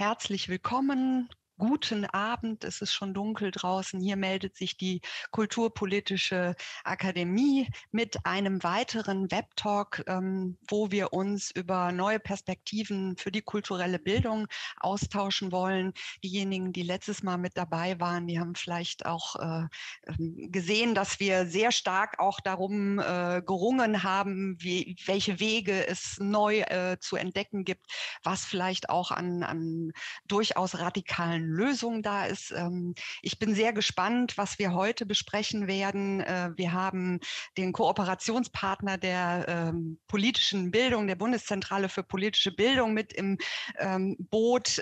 herzlich willkommen Guten Abend, es ist schon dunkel draußen. Hier meldet sich die Kulturpolitische Akademie mit einem weiteren Webtalk, ähm, wo wir uns über neue Perspektiven für die kulturelle Bildung austauschen wollen. Diejenigen, die letztes Mal mit dabei waren, die haben vielleicht auch äh, ähm, gesehen, dass wir sehr stark auch darum äh, gerungen haben, welche Wege es neu äh, zu entdecken gibt, was vielleicht auch an, an durchaus radikalen Lösung da ist. Ähm, ich bin sehr gespannt, was wir heute besprechen werden. Äh, wir haben den Kooperationspartner der ähm, politischen Bildung, der Bundeszentrale für politische Bildung mit im ähm, Boot.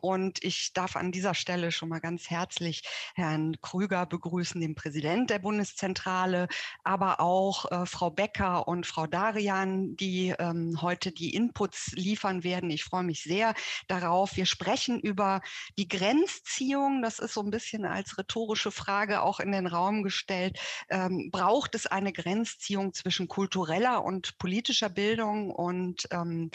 und ich darf an dieser Stelle schon mal ganz herzlich Herrn Krüger begrüßen, den Präsident der Bundeszentrale, aber auch äh, Frau Becker und Frau Darian, die heute die Inputs liefern werden. Ich freue mich sehr darauf. Wir sprechen über die Grenzen Grenzziehung, das ist so ein bisschen als rhetorische Frage auch in den Raum gestellt, ähm, braucht es eine Grenzziehung zwischen kultureller und politischer Bildung und ähm,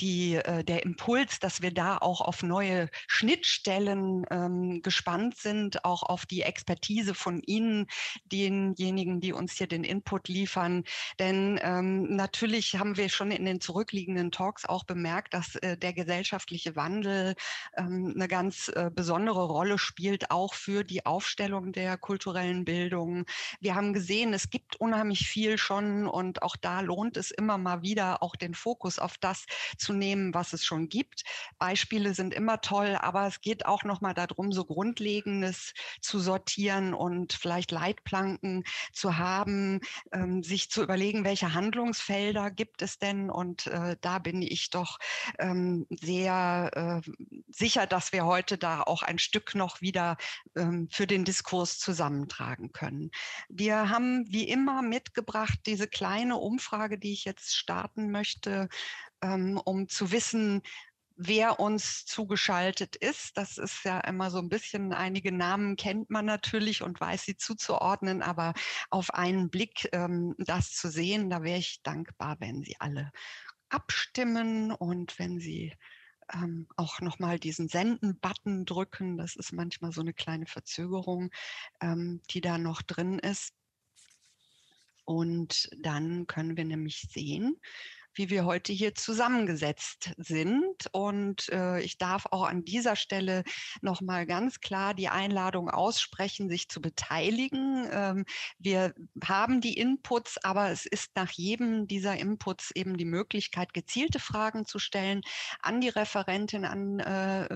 die, äh, der Impuls, dass wir da auch auf neue Schnittstellen ähm, gespannt sind, auch auf die Expertise von Ihnen, denjenigen, die uns hier den Input liefern. Denn ähm, natürlich haben wir schon in den zurückliegenden Talks auch bemerkt, dass äh, der gesellschaftliche Wandel ähm, eine ganz äh, besondere Rolle spielt, auch für die Aufstellung der kulturellen Bildung. Wir haben gesehen, es gibt unheimlich viel schon und auch da lohnt es immer mal wieder auch den Fokus auf das zu nehmen, was es schon gibt. Beispiele sind immer toll, aber es geht auch noch mal darum, so Grundlegendes zu sortieren und vielleicht Leitplanken zu haben, ähm, sich zu überlegen, welche Handlungsfelder gibt es denn? Und äh, da bin ich doch ähm, sehr äh, sicher, dass wir heute da auch ein Stück noch wieder ähm, für den Diskurs zusammentragen können. Wir haben wie immer mitgebracht diese kleine Umfrage, die ich jetzt starten möchte, ähm, um zu wissen, wer uns zugeschaltet ist. Das ist ja immer so ein bisschen, einige Namen kennt man natürlich und weiß sie zuzuordnen, aber auf einen Blick ähm, das zu sehen, da wäre ich dankbar, wenn Sie alle abstimmen und wenn Sie ähm, auch nochmal diesen Senden-Button drücken. Das ist manchmal so eine kleine Verzögerung, ähm, die da noch drin ist. Und dann können wir nämlich sehen, wie wir heute hier zusammengesetzt sind. Und äh, ich darf auch an dieser Stelle nochmal ganz klar die Einladung aussprechen, sich zu beteiligen. Ähm, wir haben die Inputs, aber es ist nach jedem dieser Inputs eben die Möglichkeit, gezielte Fragen zu stellen an die Referentin, an äh,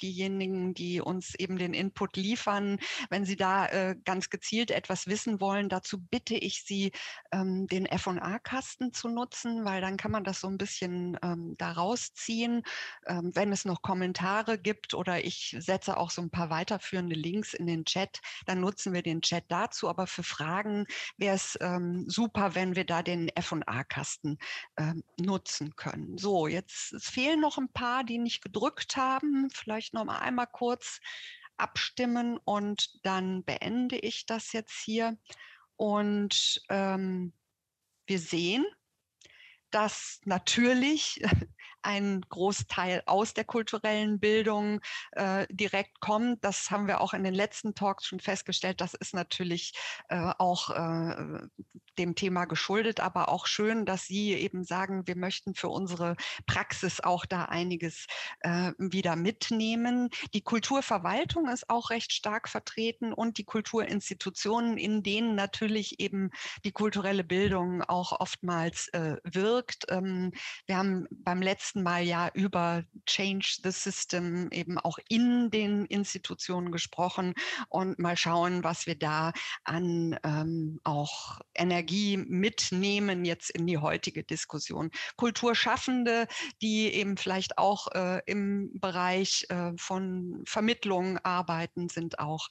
diejenigen, die uns eben den Input liefern. Wenn Sie da äh, ganz gezielt etwas wissen wollen, dazu bitte ich Sie, ähm, den F&A-Kasten zu nutzen, weil dann dann kann man das so ein bisschen ähm, da rausziehen. Ähm, wenn es noch Kommentare gibt oder ich setze auch so ein paar weiterführende Links in den Chat, dann nutzen wir den Chat dazu. Aber für Fragen wäre es ähm, super, wenn wir da den F&A-Kasten ähm, nutzen können. So, jetzt fehlen noch ein paar, die nicht gedrückt haben. Vielleicht noch mal einmal kurz abstimmen und dann beende ich das jetzt hier. Und ähm, wir sehen, dass natürlich ein Großteil aus der kulturellen Bildung äh, direkt kommt. Das haben wir auch in den letzten Talks schon festgestellt. Das ist natürlich äh, auch äh, dem Thema geschuldet, aber auch schön, dass Sie eben sagen, wir möchten für unsere Praxis auch da einiges äh, wieder mitnehmen. Die Kulturverwaltung ist auch recht stark vertreten und die Kulturinstitutionen, in denen natürlich eben die kulturelle Bildung auch oftmals äh, wirkt. Ähm, wir haben beim letzten letzten Mal ja über Change the System eben auch in den Institutionen gesprochen und mal schauen, was wir da an ähm, auch Energie mitnehmen jetzt in die heutige Diskussion. Kulturschaffende, die eben vielleicht auch äh, im Bereich äh, von Vermittlung arbeiten, sind auch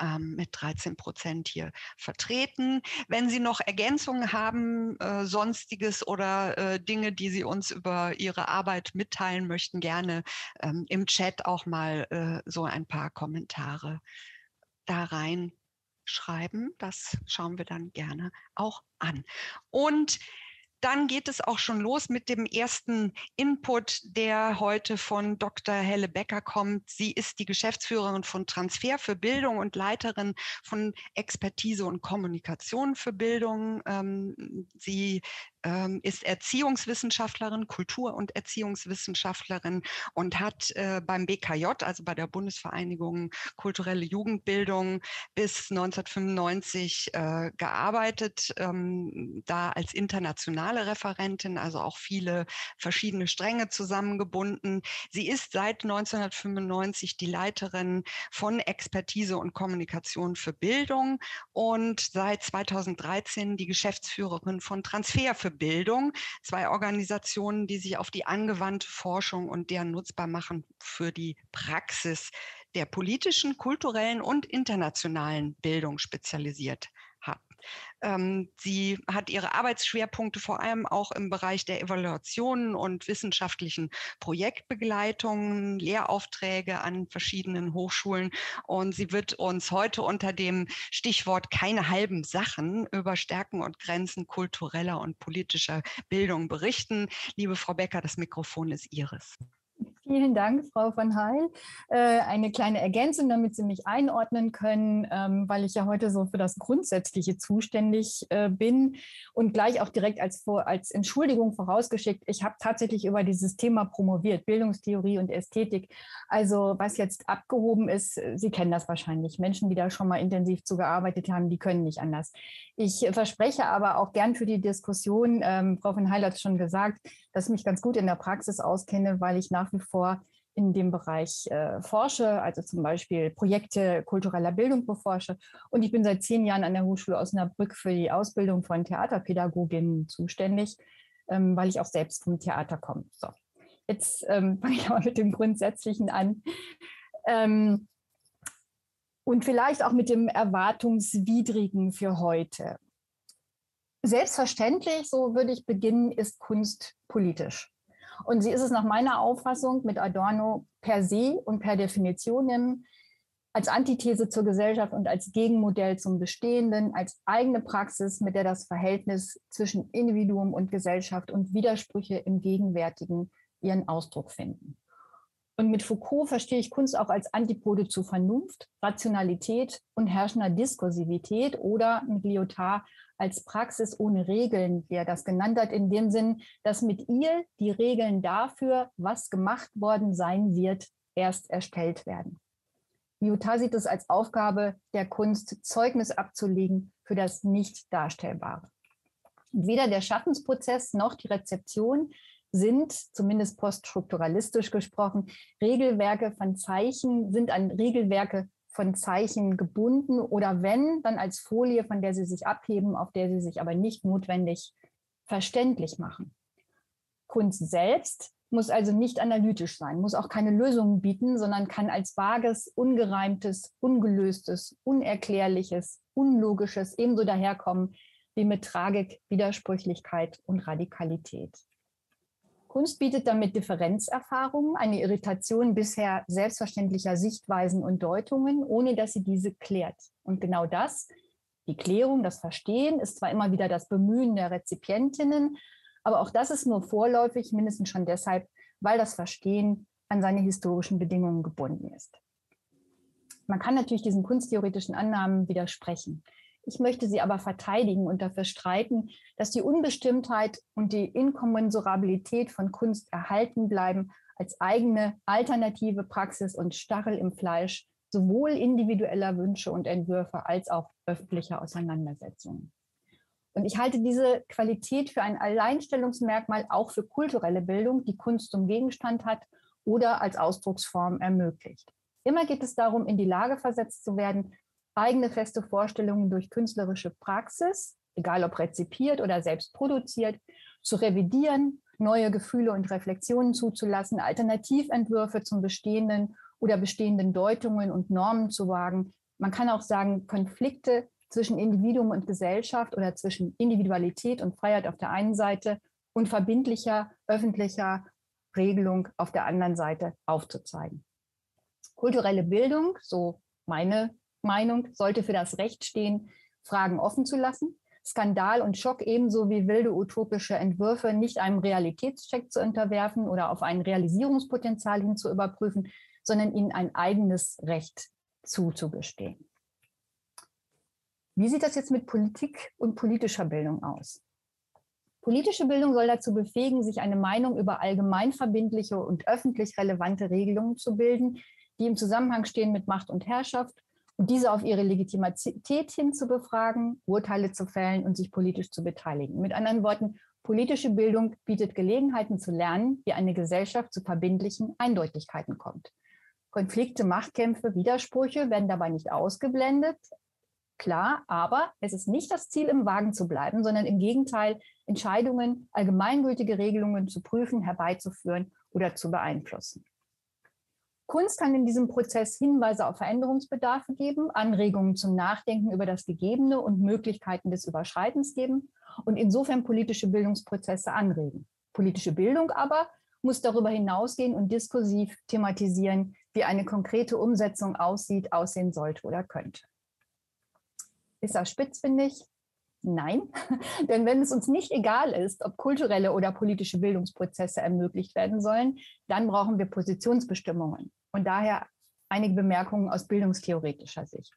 ähm, mit 13 Prozent hier vertreten. Wenn Sie noch Ergänzungen haben, äh, sonstiges oder äh, Dinge, die Sie uns über Ihre Arbeit mitteilen möchten, gerne ähm, im Chat auch mal äh, so ein paar Kommentare da rein schreiben. Das schauen wir dann gerne auch an. Und dann geht es auch schon los mit dem ersten Input, der heute von Dr. Helle Becker kommt. Sie ist die Geschäftsführerin von Transfer für Bildung und Leiterin von Expertise und Kommunikation für Bildung. Ähm, sie ähm, ist Erziehungswissenschaftlerin, Kultur- und Erziehungswissenschaftlerin und hat äh, beim BKJ, also bei der Bundesvereinigung Kulturelle Jugendbildung, bis 1995 äh, gearbeitet, ähm, da als internationale Referentin, also auch viele verschiedene Stränge zusammengebunden. Sie ist seit 1995 die Leiterin von Expertise und Kommunikation für Bildung und seit 2013 die Geschäftsführerin von Transfer für Bildung, zwei Organisationen, die sich auf die angewandte Forschung und deren Nutzbarmachen für die Praxis der politischen, kulturellen und internationalen Bildung spezialisiert. Ähm, sie hat ihre Arbeitsschwerpunkte vor allem auch im Bereich der Evaluationen und wissenschaftlichen Projektbegleitungen, Lehraufträge an verschiedenen Hochschulen. Und sie wird uns heute unter dem Stichwort keine halben Sachen über Stärken und Grenzen kultureller und politischer Bildung berichten. Liebe Frau Becker, das Mikrofon ist Ihres. Vielen Dank, Frau von Heil. Äh, eine kleine Ergänzung, damit Sie mich einordnen können, ähm, weil ich ja heute so für das Grundsätzliche zuständig äh, bin und gleich auch direkt als, als Entschuldigung vorausgeschickt, ich habe tatsächlich über dieses Thema promoviert, Bildungstheorie und Ästhetik. Also was jetzt abgehoben ist, Sie kennen das wahrscheinlich. Menschen, die da schon mal intensiv zugearbeitet haben, die können nicht anders. Ich verspreche aber auch gern für die Diskussion, ähm, Frau von Heil hat es schon gesagt, dass ich mich ganz gut in der Praxis auskenne, weil ich nach wie vor in dem Bereich äh, forsche, also zum Beispiel Projekte kultureller Bildung beforsche. Und ich bin seit zehn Jahren an der Hochschule Osnabrück für die Ausbildung von Theaterpädagoginnen zuständig, ähm, weil ich auch selbst vom Theater komme. So, jetzt ähm, fange ich aber mit dem Grundsätzlichen an. Ähm, und vielleicht auch mit dem Erwartungswidrigen für heute. Selbstverständlich, so würde ich beginnen, ist Kunst politisch. Und sie ist es nach meiner Auffassung mit Adorno per se und per Definition als Antithese zur Gesellschaft und als Gegenmodell zum Bestehenden, als eigene Praxis, mit der das Verhältnis zwischen Individuum und Gesellschaft und Widersprüche im Gegenwärtigen ihren Ausdruck finden. Und mit Foucault verstehe ich Kunst auch als Antipode zu Vernunft, Rationalität und herrschender Diskursivität oder mit Lyotard als Praxis ohne Regeln, wie er das genannt hat, in dem Sinn, dass mit ihr die Regeln dafür, was gemacht worden sein wird, erst erstellt werden. Lyotard sieht es als Aufgabe der Kunst, Zeugnis abzulegen für das Nicht-Darstellbare. Weder der Schaffensprozess noch die Rezeption sind, zumindest poststrukturalistisch gesprochen, Regelwerke von Zeichen, sind an Regelwerke von Zeichen gebunden oder wenn, dann als Folie, von der sie sich abheben, auf der sie sich aber nicht notwendig verständlich machen. Kunst selbst muss also nicht analytisch sein, muss auch keine Lösungen bieten, sondern kann als vages, ungereimtes, ungelöstes, unerklärliches, unlogisches ebenso daherkommen wie mit Tragik, Widersprüchlichkeit und Radikalität. Kunst bietet damit Differenzerfahrungen, eine Irritation bisher selbstverständlicher Sichtweisen und Deutungen, ohne dass sie diese klärt. Und genau das, die Klärung, das Verstehen, ist zwar immer wieder das Bemühen der Rezipientinnen, aber auch das ist nur vorläufig, mindestens schon deshalb, weil das Verstehen an seine historischen Bedingungen gebunden ist. Man kann natürlich diesen kunsttheoretischen Annahmen widersprechen. Ich möchte sie aber verteidigen und dafür streiten, dass die Unbestimmtheit und die Inkommensurabilität von Kunst erhalten bleiben als eigene alternative Praxis und Stachel im Fleisch sowohl individueller Wünsche und Entwürfe als auch öffentlicher Auseinandersetzungen. Und ich halte diese Qualität für ein Alleinstellungsmerkmal auch für kulturelle Bildung, die Kunst zum Gegenstand hat oder als Ausdrucksform ermöglicht. Immer geht es darum, in die Lage versetzt zu werden, eigene feste Vorstellungen durch künstlerische Praxis, egal ob rezipiert oder selbst produziert, zu revidieren, neue Gefühle und Reflexionen zuzulassen, Alternativentwürfe zum Bestehenden oder bestehenden Deutungen und Normen zu wagen. Man kann auch sagen, Konflikte zwischen Individuum und Gesellschaft oder zwischen Individualität und Freiheit auf der einen Seite und verbindlicher öffentlicher Regelung auf der anderen Seite aufzuzeigen. Kulturelle Bildung, so meine Meinung sollte für das Recht stehen, Fragen offen zu lassen, Skandal und Schock ebenso wie wilde utopische Entwürfe nicht einem Realitätscheck zu unterwerfen oder auf ein Realisierungspotenzial hin zu überprüfen, sondern ihnen ein eigenes Recht zuzugestehen. Wie sieht das jetzt mit Politik und politischer Bildung aus? Politische Bildung soll dazu befähigen, sich eine Meinung über allgemeinverbindliche und öffentlich relevante Regelungen zu bilden, die im Zusammenhang stehen mit Macht und Herrschaft und diese auf ihre Legitimität hin zu befragen, Urteile zu fällen und sich politisch zu beteiligen. Mit anderen Worten, politische Bildung bietet Gelegenheiten zu lernen, wie eine Gesellschaft zu verbindlichen Eindeutigkeiten kommt. Konflikte, Machtkämpfe, Widersprüche werden dabei nicht ausgeblendet. Klar, aber es ist nicht das Ziel, im Wagen zu bleiben, sondern im Gegenteil, Entscheidungen, allgemeingültige Regelungen zu prüfen, herbeizuführen oder zu beeinflussen. Kunst kann in diesem Prozess Hinweise auf Veränderungsbedarfe geben, Anregungen zum Nachdenken über das Gegebene und Möglichkeiten des Überschreitens geben und insofern politische Bildungsprozesse anregen. Politische Bildung aber muss darüber hinausgehen und diskursiv thematisieren, wie eine konkrete Umsetzung aussieht, aussehen sollte oder könnte. Ist das spitzfindig? Nein, denn wenn es uns nicht egal ist, ob kulturelle oder politische Bildungsprozesse ermöglicht werden sollen, dann brauchen wir Positionsbestimmungen und daher einige Bemerkungen aus bildungstheoretischer Sicht.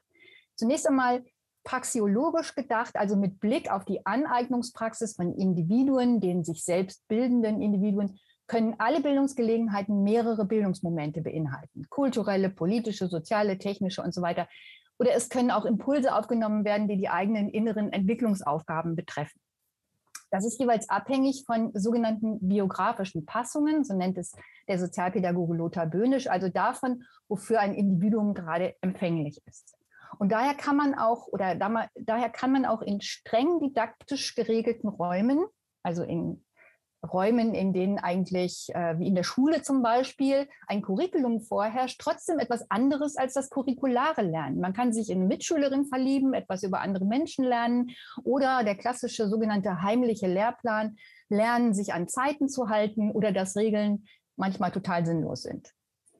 Zunächst einmal praxiologisch gedacht, also mit Blick auf die Aneignungspraxis von Individuen, den sich selbst bildenden Individuen, können alle Bildungsgelegenheiten mehrere Bildungsmomente beinhalten. Kulturelle, politische, soziale, technische und so weiter. Oder es können auch Impulse aufgenommen werden, die die eigenen inneren Entwicklungsaufgaben betreffen. Das ist jeweils abhängig von sogenannten biografischen Passungen, so nennt es der Sozialpädagoge Lothar Böhnisch, also davon, wofür ein Individuum gerade empfänglich ist. Und daher kann man auch, oder daher kann man auch in streng didaktisch geregelten Räumen, also in Räumen, in denen eigentlich, äh, wie in der Schule zum Beispiel, ein Curriculum vorherrscht, trotzdem etwas anderes als das curriculare Lernen. Man kann sich in eine Mitschülerin verlieben, etwas über andere Menschen lernen oder der klassische sogenannte heimliche Lehrplan, lernen, sich an Zeiten zu halten oder dass Regeln manchmal total sinnlos sind.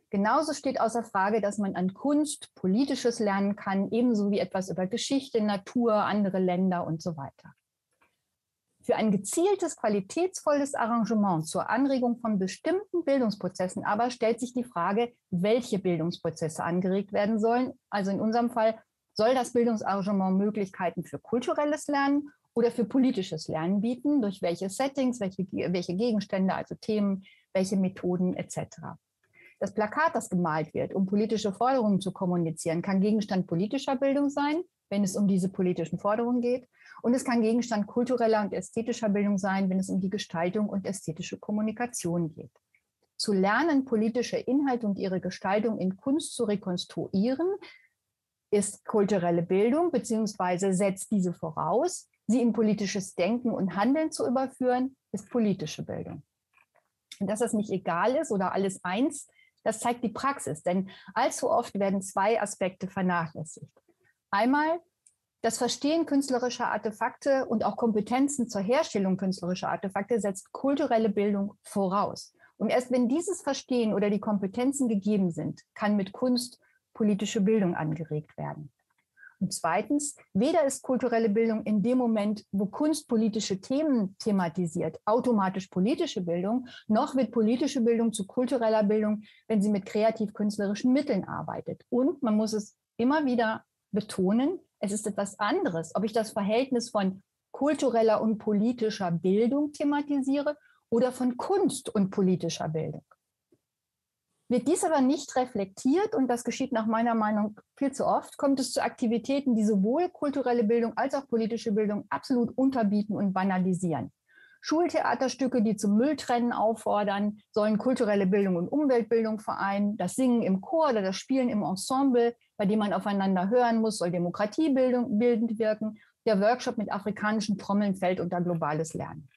Genauso steht außer Frage, dass man an Kunst politisches lernen kann, ebenso wie etwas über Geschichte, Natur, andere Länder und so weiter. Für ein gezieltes, qualitätsvolles Arrangement zur Anregung von bestimmten Bildungsprozessen aber stellt sich die Frage, welche Bildungsprozesse angeregt werden sollen. Also in unserem Fall, soll das Bildungsarrangement Möglichkeiten für kulturelles Lernen oder für politisches Lernen bieten, durch welche Settings, welche, welche Gegenstände, also Themen, welche Methoden etc. Das Plakat, das gemalt wird, um politische Forderungen zu kommunizieren, kann Gegenstand politischer Bildung sein, wenn es um diese politischen Forderungen geht. Und es kann Gegenstand kultureller und ästhetischer Bildung sein, wenn es um die Gestaltung und ästhetische Kommunikation geht. Zu lernen, politische Inhalte und ihre Gestaltung in Kunst zu rekonstruieren, ist kulturelle Bildung, beziehungsweise setzt diese voraus. Sie in politisches Denken und Handeln zu überführen, ist politische Bildung. Und dass das nicht egal ist oder alles eins, das zeigt die Praxis, denn allzu oft werden zwei Aspekte vernachlässigt. Einmal das Verstehen künstlerischer Artefakte und auch Kompetenzen zur Herstellung künstlerischer Artefakte setzt kulturelle Bildung voraus. Und erst wenn dieses Verstehen oder die Kompetenzen gegeben sind, kann mit Kunst politische Bildung angeregt werden. Und zweitens, weder ist kulturelle Bildung in dem Moment, wo Kunst politische Themen thematisiert, automatisch politische Bildung, noch wird politische Bildung zu kultureller Bildung, wenn sie mit kreativ-künstlerischen Mitteln arbeitet. Und man muss es immer wieder betonen, es ist etwas anderes, ob ich das Verhältnis von kultureller und politischer Bildung thematisiere oder von Kunst und politischer Bildung. Wird dies aber nicht reflektiert, und das geschieht nach meiner Meinung viel zu oft, kommt es zu Aktivitäten, die sowohl kulturelle Bildung als auch politische Bildung absolut unterbieten und banalisieren. Schultheaterstücke, die zum Mülltrennen auffordern, sollen kulturelle Bildung und Umweltbildung vereinen. Das Singen im Chor oder das Spielen im Ensemble, bei dem man aufeinander hören muss, soll demokratiebildend wirken. Der Workshop mit afrikanischen Trommeln fällt unter globales Lernen.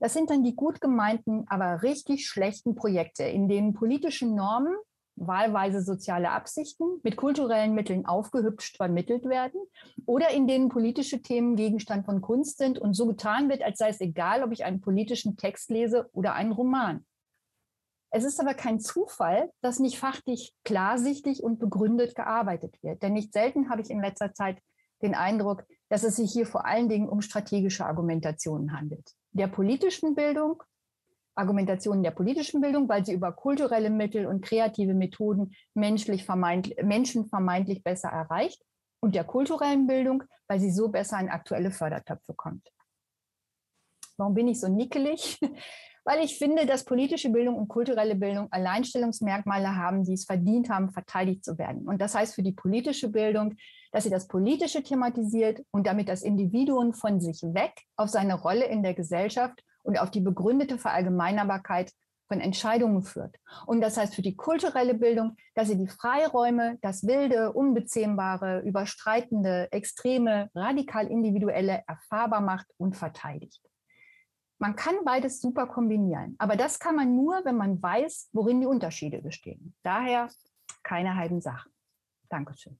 Das sind dann die gut gemeinten, aber richtig schlechten Projekte, in denen politische Normen wahlweise soziale Absichten mit kulturellen Mitteln aufgehübscht vermittelt werden oder in denen politische Themen Gegenstand von Kunst sind und so getan wird, als sei es egal, ob ich einen politischen Text lese oder einen Roman. Es ist aber kein Zufall, dass nicht fachlich klarsichtig und begründet gearbeitet wird. Denn nicht selten habe ich in letzter Zeit den Eindruck, dass es sich hier vor allen Dingen um strategische Argumentationen handelt. Der politischen Bildung, Argumentationen der politischen Bildung, weil sie über kulturelle Mittel und kreative Methoden menschlich vermeintlich, Menschen vermeintlich besser erreicht und der kulturellen Bildung, weil sie so besser in aktuelle Fördertöpfe kommt. Warum bin ich so nickelig? Weil ich finde, dass politische Bildung und kulturelle Bildung Alleinstellungsmerkmale haben, die es verdient haben, verteidigt zu werden. Und das heißt für die politische Bildung, dass sie das Politische thematisiert und damit das Individuum von sich weg auf seine Rolle in der Gesellschaft und auf die begründete Verallgemeinerbarkeit von Entscheidungen führt. Und das heißt für die kulturelle Bildung, dass sie die Freiräume, das Wilde, Unbezähmbare, Überstreitende, Extreme, radikal Individuelle erfahrbar macht und verteidigt. Man kann beides super kombinieren, aber das kann man nur, wenn man weiß, worin die Unterschiede bestehen. Daher keine halben Sachen. Dankeschön.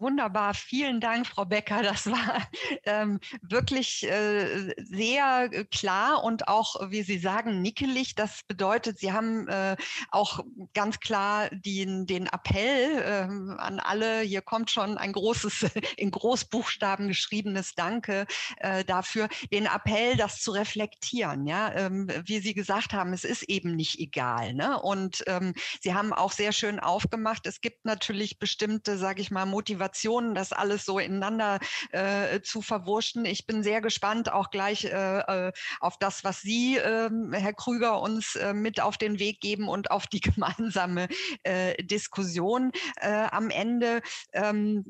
Wunderbar, vielen Dank, Frau Becker. Das war ähm, wirklich äh, sehr klar und auch, wie Sie sagen, nickelig. Das bedeutet, Sie haben äh, auch ganz klar den, den Appell äh, an alle, hier kommt schon ein großes, in Großbuchstaben geschriebenes Danke äh, dafür, den Appell, das zu reflektieren. Ja, ähm, wie Sie gesagt haben, es ist eben nicht egal. Ne? Und ähm, Sie haben auch sehr schön aufgemacht, es gibt natürlich bestimmte, sage ich mal, Motivationen, Motivationen, das alles so ineinander äh, zu verwurschen. Ich bin sehr gespannt auch gleich äh, äh auf das, was Sie, äh, Herr Krüger, uns äh, mit auf den Weg geben und auf die gemeinsame äh, Diskussion äh, am Ende. Ähm,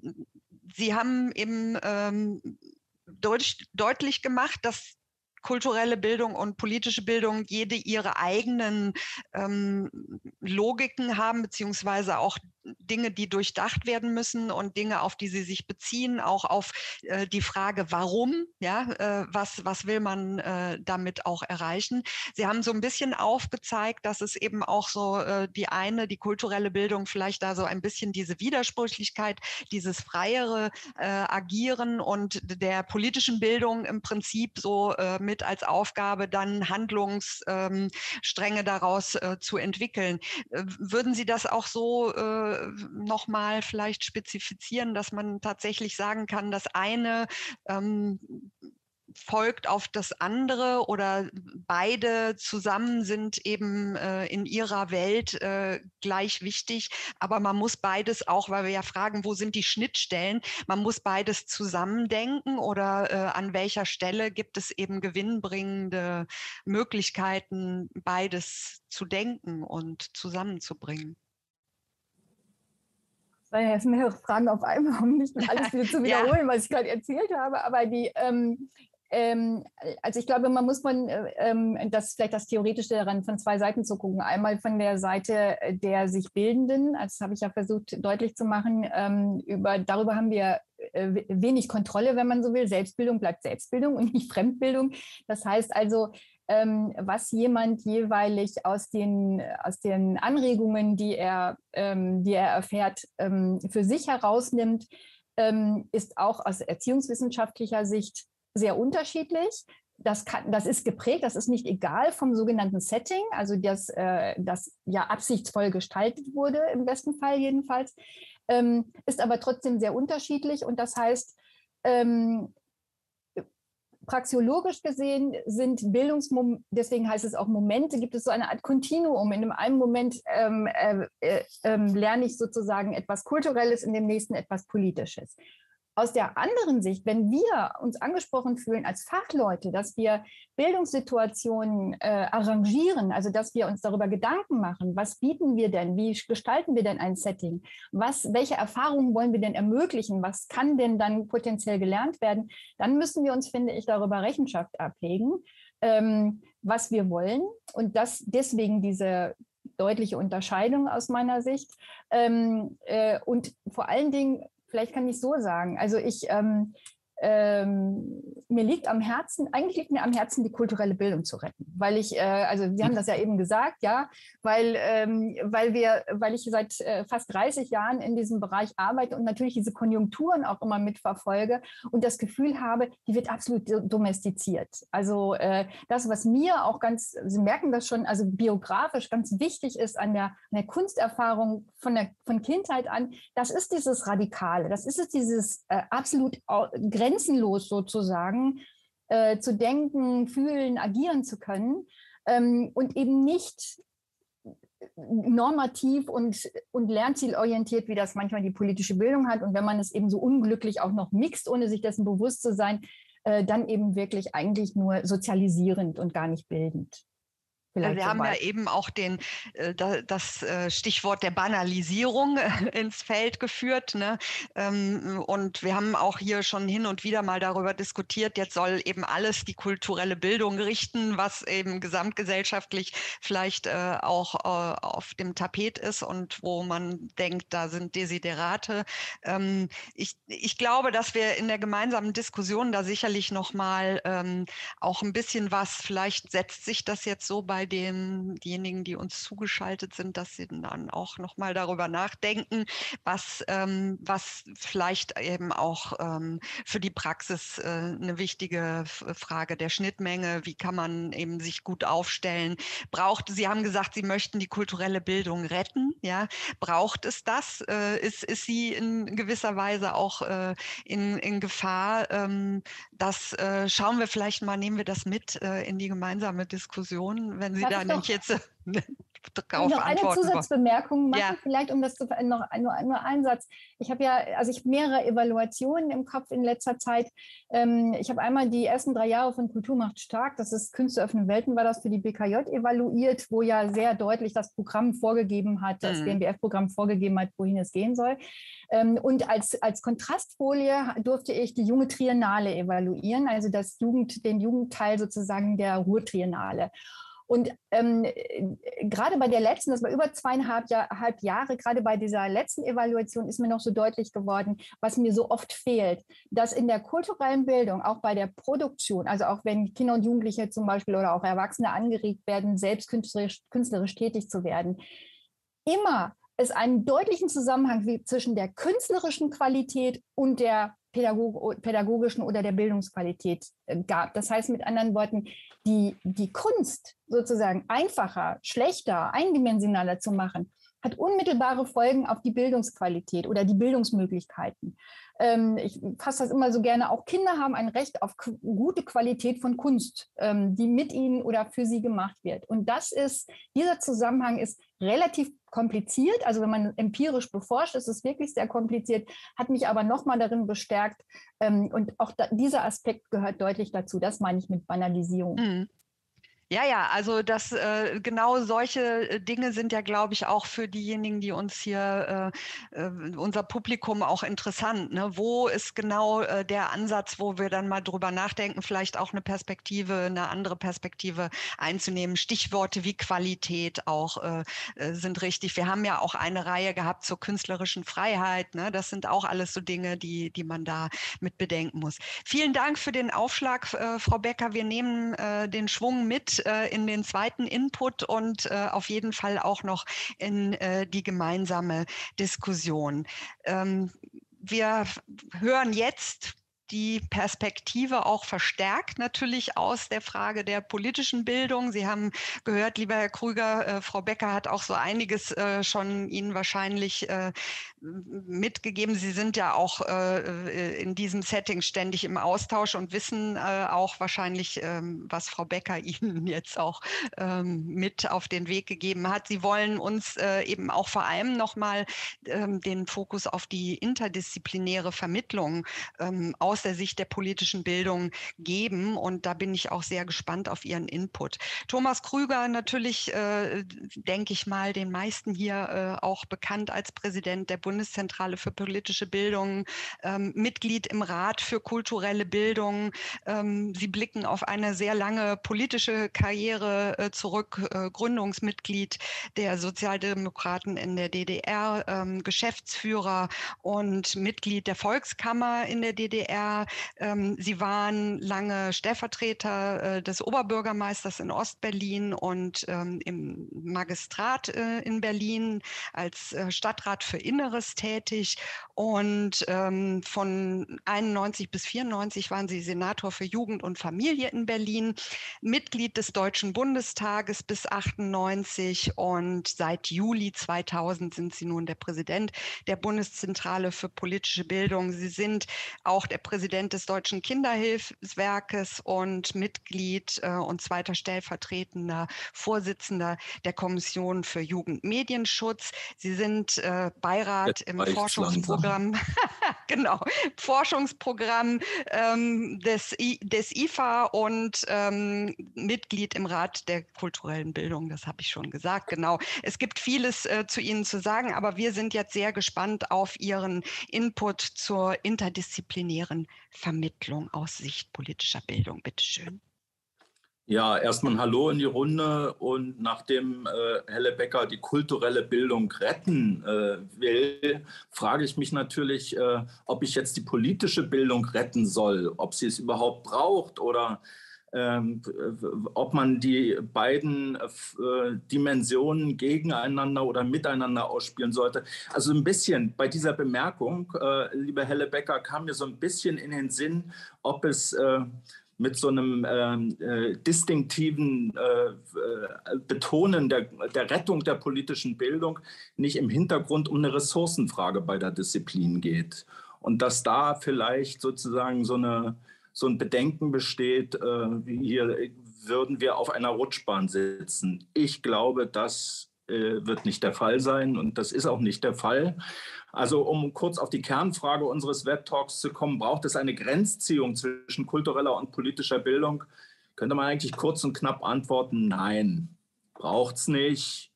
Sie haben eben ähm, deutlich gemacht, dass kulturelle Bildung und politische Bildung jede ihre eigenen ähm, Logiken haben, beziehungsweise auch Dinge, die durchdacht werden müssen und Dinge, auf die sie sich beziehen, auch auf äh, die Frage, warum, ja, äh, was, was will man äh, damit auch erreichen. Sie haben so ein bisschen aufgezeigt, dass es eben auch so äh, die eine, die kulturelle Bildung vielleicht da so ein bisschen diese Widersprüchlichkeit, dieses freiere äh, Agieren und der politischen Bildung im Prinzip so äh, mit als Aufgabe dann Handlungsstränge ähm, daraus zu entwickeln. würden Sie das auch so nochmal vielleicht spezifizieren, dass man tatsächlich sagen kann, das eine ähm, folgt auf das andere oder beide zusammen sind eben äh, in ihrer Welt äh, gleich wichtig. Aber man muss beides auch, weil wir ja fragen, wo sind die Schnittstellen? Man muss beides zusammendenken oder äh, an welcher Stelle gibt es eben gewinnbringende Möglichkeiten, beides zu denken und zusammenzubringen? weil jetzt mehrere Fragen auf einmal, um nicht alles wieder zu wiederholen, ja. was ich gerade erzählt habe. Aber die, ähm, ähm, also ich glaube, man muss man äh, ähm, das vielleicht das Theoretische daran von zwei Seiten zu gucken. Einmal von der Seite der sich Bildenden, das habe ich ja versucht deutlich zu machen. Ähm, über, darüber haben wir äh, wenig Kontrolle, wenn man so will. Selbstbildung bleibt Selbstbildung und nicht Fremdbildung. Das heißt also, ähm, was jemand jeweilig aus den, aus den Anregungen, die er, ähm, die er erfährt, ähm, für sich herausnimmt, ähm, ist auch aus erziehungswissenschaftlicher Sicht sehr unterschiedlich. Das, kann, das ist geprägt, das ist nicht egal vom sogenannten Setting, also das, äh, das ja absichtsvoll gestaltet wurde, im besten Fall jedenfalls, ähm, ist aber trotzdem sehr unterschiedlich und das heißt, ähm, praxiologisch gesehen sind Bildungsmomente, deswegen heißt es auch Momente, gibt es so eine Art Kontinuum. In einem Moment ähm, äh, äh, ähm, lerne ich sozusagen etwas Kulturelles, in dem nächsten etwas Politisches aus der anderen Sicht, wenn wir uns angesprochen fühlen als Fachleute, dass wir Bildungssituationen äh, arrangieren, also dass wir uns darüber Gedanken machen, was bieten wir denn, wie gestalten wir denn ein Setting, was, welche Erfahrungen wollen wir denn ermöglichen, was kann denn dann potenziell gelernt werden, dann müssen wir uns, finde ich, darüber Rechenschaft ablegen, ähm, was wir wollen und das deswegen diese deutliche Unterscheidung aus meiner Sicht. Ähm, äh, und vor allen Dingen vielleicht kann ich so sagen. Also ich, ähm, ähm, mir liegt am Herzen, eigentlich liegt mir am Herzen, die kulturelle Bildung zu retten. Weil ich, äh, also Sie haben das ja eben gesagt, ja, weil, ähm, weil wir, weil ich seit äh, fast 30 Jahren in diesem Bereich arbeite und natürlich diese Konjunkturen auch immer mitverfolge und das Gefühl habe, die wird absolut domestiziert. Also äh, das, was mir auch ganz, Sie merken das schon, also biografisch ganz wichtig ist an der, an der Kunsterfahrung von der von Kindheit an, das ist dieses Radikale, das ist es dieses äh, absolut grenzenlos sozusagen äh, zu denken, fühlen, agieren zu können ähm, und eben nicht normativ und, und lernzielorientiert, wie das manchmal die politische Bildung hat. Und wenn man es eben so unglücklich auch noch mixt, ohne sich dessen bewusst zu sein, äh, dann eben wirklich eigentlich nur sozialisierend und gar nicht bildend. Vielleicht wir haben ja eben auch den, äh, das äh, Stichwort der Banalisierung ins Feld geführt. Ne? Ähm, und wir haben auch hier schon hin und wieder mal darüber diskutiert, jetzt soll eben alles die kulturelle Bildung richten, was eben gesamtgesellschaftlich vielleicht äh, auch auf dem Tapet ist und wo man denkt, da sind Desiderate. Ähm, ich, ich glaube, dass wir in der gemeinsamen Diskussion da sicherlich nochmal ähm, auch ein bisschen was, vielleicht setzt sich das jetzt so bei den, diejenigen, die uns zugeschaltet sind, dass sie dann auch nochmal darüber nachdenken, was, ähm, was vielleicht eben auch ähm, für die Praxis äh, eine wichtige Frage der Schnittmenge, wie kann man eben sich gut aufstellen, braucht, Sie haben gesagt, Sie möchten die kulturelle Bildung retten, ja, braucht es das? Äh, ist, ist sie in gewisser Weise auch äh, in, in Gefahr? Ähm, das äh, schauen wir vielleicht mal, nehmen wir das mit äh, in die gemeinsame Diskussion, wenn Sie da nicht jetzt drauf noch eine Zusatzbemerkung machen, ja. vielleicht um das zu noch nur, nur einen Satz. Ich habe ja, also ich mehrere Evaluationen im Kopf in letzter Zeit. Ähm, ich habe einmal die ersten drei Jahre von Kultur macht stark, das ist Künste öffnen Welten, war das für die BKJ evaluiert, wo ja sehr deutlich das Programm vorgegeben hat, das mhm. BMBF-Programm vorgegeben hat, wohin es gehen soll. Ähm, und als, als Kontrastfolie durfte ich die junge Triennale evaluieren, also das Jugend, den Jugendteil sozusagen der Ruhrtriennale. Und ähm, gerade bei der letzten, das war über zweieinhalb Jahr, Jahre, gerade bei dieser letzten Evaluation ist mir noch so deutlich geworden, was mir so oft fehlt, dass in der kulturellen Bildung, auch bei der Produktion, also auch wenn Kinder und Jugendliche zum Beispiel oder auch Erwachsene angeregt werden, selbst künstlerisch, künstlerisch tätig zu werden, immer es einen deutlichen Zusammenhang zwischen der künstlerischen Qualität und der pädagogischen oder der Bildungsqualität äh, gab. Das heißt mit anderen Worten, die, die Kunst sozusagen einfacher, schlechter, eindimensionaler zu machen, hat unmittelbare Folgen auf die Bildungsqualität oder die Bildungsmöglichkeiten. Ähm, ich fasse das immer so gerne, auch Kinder haben ein Recht auf gute Qualität von Kunst, ähm, die mit ihnen oder für sie gemacht wird. Und das ist, dieser Zusammenhang ist relativ kompliziert. Also wenn man empirisch beforscht, ist es wirklich sehr kompliziert, hat mich aber nochmal darin bestärkt. Ähm, und auch da, dieser Aspekt gehört deutlich dazu. Das meine ich mit Banalisierung. Mhm. Ja, ja, also das äh, genau solche äh, Dinge sind ja, glaube ich, auch für diejenigen, die uns hier, äh, äh, unser Publikum auch interessant. Ne? Wo ist genau äh, der Ansatz, wo wir dann mal drüber nachdenken, vielleicht auch eine Perspektive, eine andere Perspektive einzunehmen? Stichworte wie Qualität auch äh, äh sind richtig. Wir haben ja auch eine Reihe gehabt zur künstlerischen Freiheit. Ne? Das sind auch alles so Dinge, die, die man da mit bedenken muss. Vielen Dank für den Aufschlag, äh, Frau Becker. Wir nehmen äh, den Schwung äh, in den zweiten Input und äh, auf jeden Fall auch noch in äh, die gemeinsame Diskussion. Ähm, wir hören jetzt die Perspektive auch verstärkt natürlich aus der Frage der politischen Bildung. Sie haben gehört, lieber Herr Krüger, äh, Frau Becker hat auch so einiges äh, schon Ihnen wahrscheinlich äh, mitgegeben. Sie sind ja auch äh, in diesem Setting ständig im Austausch und wissen äh, auch wahrscheinlich, ähm, was Frau Becker Ihnen jetzt auch ähm, mit auf den Weg gegeben hat. Sie wollen uns äh, eben auch vor allem nochmal ähm, den Fokus auf die interdisziplinäre Vermittlung aus aus der Sicht der politischen Bildung geben. Und da bin ich auch sehr gespannt auf Ihren Input. Thomas Krüger natürlich, äh, denke ich mal, den meisten hier äh, auch bekannt als Präsident der Bundeszentrale für politische Bildung, ähm, Mitglied im Rat für kulturelle Bildung. Ähm, Sie blicken auf eine sehr lange politische Karriere äh, zurück, äh, Gründungsmitglied der Sozialdemokraten in der DDR, ähm, Geschäftsführer und Mitglied der Volkskammer in der DDR. Ähm, Sie waren lange Stellvertreter äh, des Oberbürgermeisters in Ostberlin und ähm, im Magistrat äh, in Berlin als äh, Stadtrat für Inneres tätig. Und ähm, von 91 bis 94 waren Sie Senator für Jugend und Familie in Berlin, Mitglied des Deutschen Bundestages bis 98 und seit Juli 2000 sind Sie nun der Präsident der Bundeszentrale für politische Bildung. Sie sind auch der Präsident des Deutschen Kinderhilfswerkes und Mitglied äh, und zweiter stellvertretender Vorsitzender der Kommission für Jugendmedienschutz. Sie sind äh, Beirat im Forschungsprogramm, genau, Forschungsprogramm ähm, des, I, des IFA und ähm, Mitglied im Rat der kulturellen Bildung. Das habe ich schon gesagt. Genau. Es gibt vieles äh, zu Ihnen zu sagen, aber wir sind jetzt sehr gespannt auf Ihren Input zur interdisziplinären Vermittlung aus Sicht politischer Bildung. Bitte schön. Ja, erstmal ein Hallo in die Runde und nachdem äh, Helle Becker die kulturelle Bildung retten äh, will, frage ich mich natürlich, äh, ob ich jetzt die politische Bildung retten soll, ob sie es überhaupt braucht oder ähm, ob man die beiden äh, Dimensionen gegeneinander oder miteinander ausspielen sollte. Also ein bisschen bei dieser Bemerkung, äh, liebe Helle Becker, kam mir so ein bisschen in den Sinn, ob es äh, mit so einem ähm, äh, distinktiven äh, äh, Betonen der, der Rettung der politischen Bildung nicht im Hintergrund um eine Ressourcenfrage bei der Disziplin geht. Und dass da vielleicht sozusagen so, eine, so ein Bedenken besteht, äh, hier würden wir auf einer Rutschbahn sitzen. Ich glaube, das äh, wird nicht der Fall sein und das ist auch nicht der Fall. Also um kurz auf die Kernfrage unseres Webtalks zu kommen, braucht es eine Grenzziehung zwischen kultureller und politischer Bildung? Könnte man eigentlich kurz und knapp antworten, nein, braucht es nicht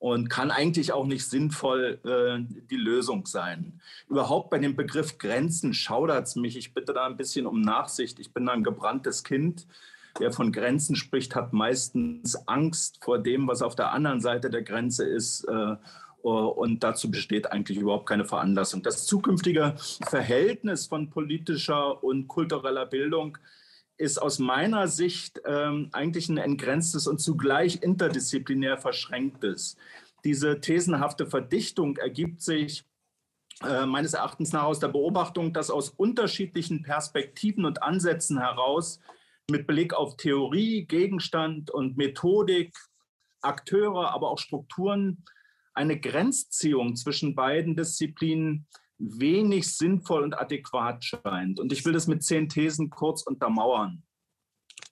und kann eigentlich auch nicht sinnvoll äh, die Lösung sein. Überhaupt bei dem Begriff Grenzen schaudert es mich. Ich bitte da ein bisschen um Nachsicht. Ich bin ein gebranntes Kind. Wer von Grenzen spricht, hat meistens Angst vor dem, was auf der anderen Seite der Grenze ist. Äh, und dazu besteht eigentlich überhaupt keine Veranlassung. Das zukünftige Verhältnis von politischer und kultureller Bildung ist aus meiner Sicht ähm, eigentlich ein entgrenztes und zugleich interdisziplinär verschränktes. Diese thesenhafte Verdichtung ergibt sich äh, meines Erachtens nach aus der Beobachtung, dass aus unterschiedlichen Perspektiven und Ansätzen heraus mit Blick auf Theorie, Gegenstand und Methodik, Akteure, aber auch Strukturen eine Grenzziehung zwischen beiden Disziplinen wenig sinnvoll und adäquat scheint. Und ich will das mit zehn Thesen kurz untermauern.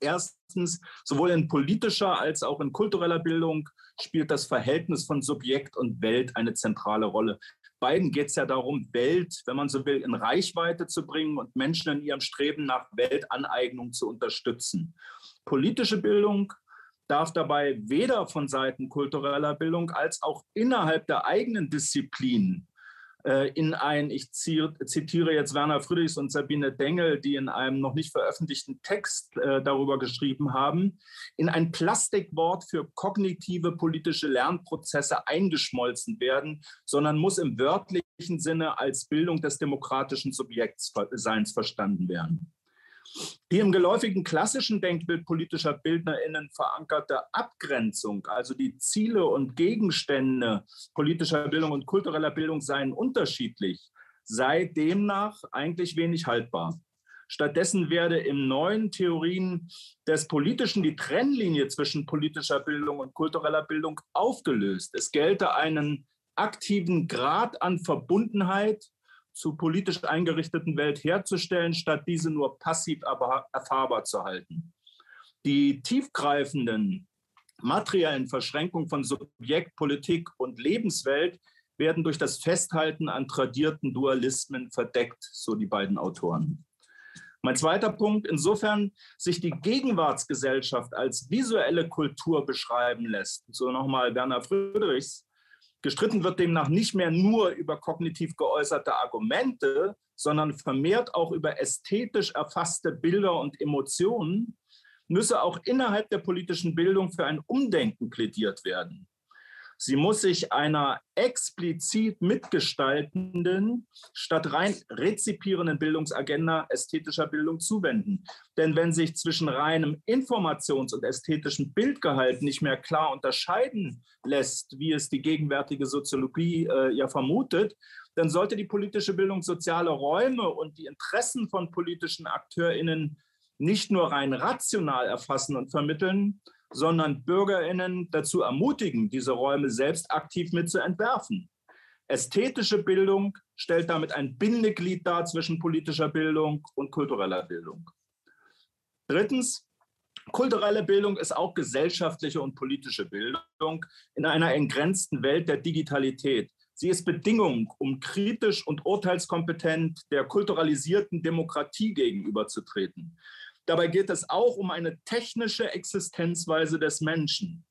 Erstens, sowohl in politischer als auch in kultureller Bildung spielt das Verhältnis von Subjekt und Welt eine zentrale Rolle. Beiden geht es ja darum, Welt, wenn man so will, in Reichweite zu bringen und Menschen in ihrem Streben nach Weltaneignung zu unterstützen. Politische Bildung darf dabei weder von Seiten kultureller Bildung als auch innerhalb der eigenen Disziplinen äh, in ein, ich zitiere jetzt Werner Friedrichs und Sabine Dengel, die in einem noch nicht veröffentlichten Text äh, darüber geschrieben haben, in ein Plastikwort für kognitive politische Lernprozesse eingeschmolzen werden, sondern muss im wörtlichen Sinne als Bildung des demokratischen Subjektseins verstanden werden. Die im geläufigen klassischen Denkbild politischer BildnerInnen verankerte Abgrenzung, also die Ziele und Gegenstände politischer Bildung und kultureller Bildung seien unterschiedlich, sei demnach eigentlich wenig haltbar. Stattdessen werde in neuen Theorien des Politischen die Trennlinie zwischen politischer Bildung und kultureller Bildung aufgelöst. Es gelte einen aktiven Grad an Verbundenheit zur politisch eingerichteten Welt herzustellen, statt diese nur passiv erfahrbar zu halten. Die tiefgreifenden materiellen Verschränkungen von Subjekt, Politik und Lebenswelt werden durch das Festhalten an tradierten Dualismen verdeckt, so die beiden Autoren. Mein zweiter Punkt, insofern sich die Gegenwartsgesellschaft als visuelle Kultur beschreiben lässt, so nochmal Werner Friedrichs, Gestritten wird demnach nicht mehr nur über kognitiv geäußerte Argumente, sondern vermehrt auch über ästhetisch erfasste Bilder und Emotionen, müsse auch innerhalb der politischen Bildung für ein Umdenken plädiert werden. Sie muss sich einer explizit mitgestaltenden statt rein rezipierenden Bildungsagenda ästhetischer Bildung zuwenden. Denn wenn sich zwischen reinem Informations- und ästhetischen Bildgehalt nicht mehr klar unterscheiden lässt, wie es die gegenwärtige Soziologie äh, ja vermutet, dann sollte die politische Bildung soziale Räume und die Interessen von politischen AkteurInnen nicht nur rein rational erfassen und vermitteln, sondern Bürgerinnen dazu ermutigen, diese Räume selbst aktiv mit zu entwerfen. Ästhetische Bildung stellt damit ein Bindeglied dar zwischen politischer Bildung und kultureller Bildung. Drittens, kulturelle Bildung ist auch gesellschaftliche und politische Bildung in einer entgrenzten Welt der Digitalität. Sie ist Bedingung, um kritisch und urteilskompetent der kulturalisierten Demokratie gegenüberzutreten. Dabei geht es auch um eine technische Existenzweise des Menschen.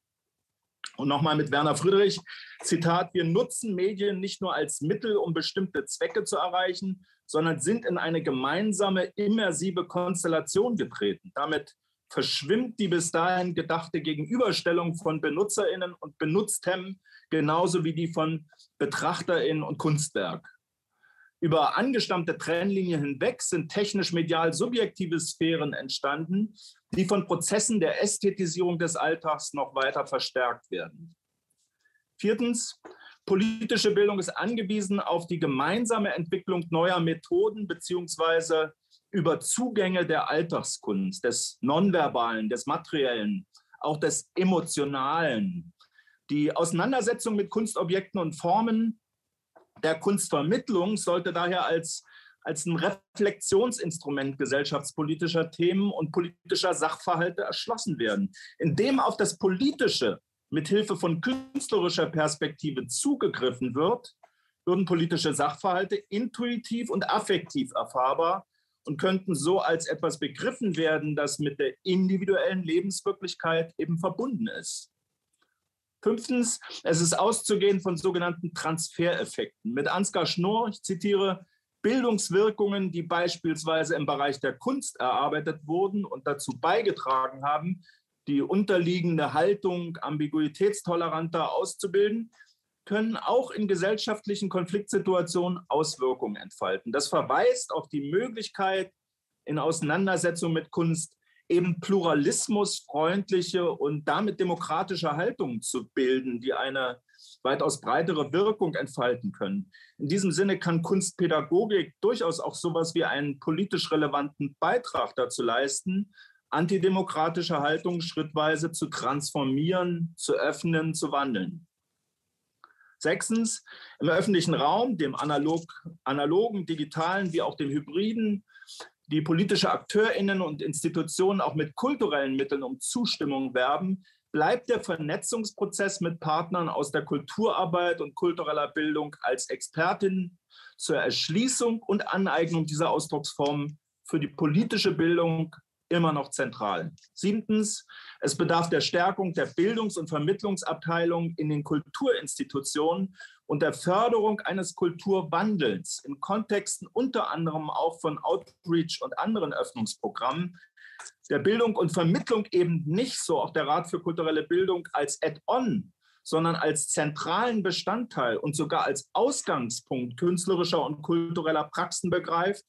Und nochmal mit Werner Friedrich, Zitat, wir nutzen Medien nicht nur als Mittel, um bestimmte Zwecke zu erreichen, sondern sind in eine gemeinsame, immersive Konstellation getreten. Damit verschwimmt die bis dahin gedachte Gegenüberstellung von Benutzerinnen und Benutztem genauso wie die von Betrachterinnen und Kunstwerk. Über angestammte Trennlinien hinweg sind technisch-medial subjektive Sphären entstanden, die von Prozessen der Ästhetisierung des Alltags noch weiter verstärkt werden. Viertens, politische Bildung ist angewiesen auf die gemeinsame Entwicklung neuer Methoden beziehungsweise über Zugänge der Alltagskunst, des Nonverbalen, des Materiellen, auch des Emotionalen. Die Auseinandersetzung mit Kunstobjekten und Formen der Kunstvermittlung sollte daher als, als ein Reflexionsinstrument gesellschaftspolitischer Themen und politischer Sachverhalte erschlossen werden, indem auf das Politische mithilfe von künstlerischer Perspektive zugegriffen wird, würden politische Sachverhalte intuitiv und affektiv erfahrbar und könnten so als etwas begriffen werden, das mit der individuellen Lebenswirklichkeit eben verbunden ist. Fünftens, es ist auszugehen von sogenannten Transfereffekten. Mit Ansgar Schnorr, ich zitiere, Bildungswirkungen, die beispielsweise im Bereich der Kunst erarbeitet wurden und dazu beigetragen haben, die unterliegende Haltung ambiguitätstoleranter auszubilden, können auch in gesellschaftlichen Konfliktsituationen Auswirkungen entfalten. Das verweist auf die Möglichkeit, in Auseinandersetzung mit Kunst eben pluralismusfreundliche und damit demokratische Haltungen zu bilden, die eine weitaus breitere Wirkung entfalten können. In diesem Sinne kann Kunstpädagogik durchaus auch so etwas wie einen politisch relevanten Beitrag dazu leisten, antidemokratische Haltungen schrittweise zu transformieren, zu öffnen, zu wandeln. Sechstens, im öffentlichen Raum, dem analog, analogen, digitalen wie auch dem hybriden, die politische AkteurInnen und Institutionen auch mit kulturellen Mitteln um Zustimmung werben, bleibt der Vernetzungsprozess mit Partnern aus der Kulturarbeit und kultureller Bildung als Expertin zur Erschließung und Aneignung dieser Ausdrucksformen für die politische Bildung immer noch zentral. Siebtens, es bedarf der Stärkung der Bildungs- und Vermittlungsabteilung in den Kulturinstitutionen und der Förderung eines Kulturwandels in Kontexten unter anderem auch von Outreach und anderen Öffnungsprogrammen, der Bildung und Vermittlung eben nicht so auch der Rat für kulturelle Bildung als Add-on, sondern als zentralen Bestandteil und sogar als Ausgangspunkt künstlerischer und kultureller Praxen begreift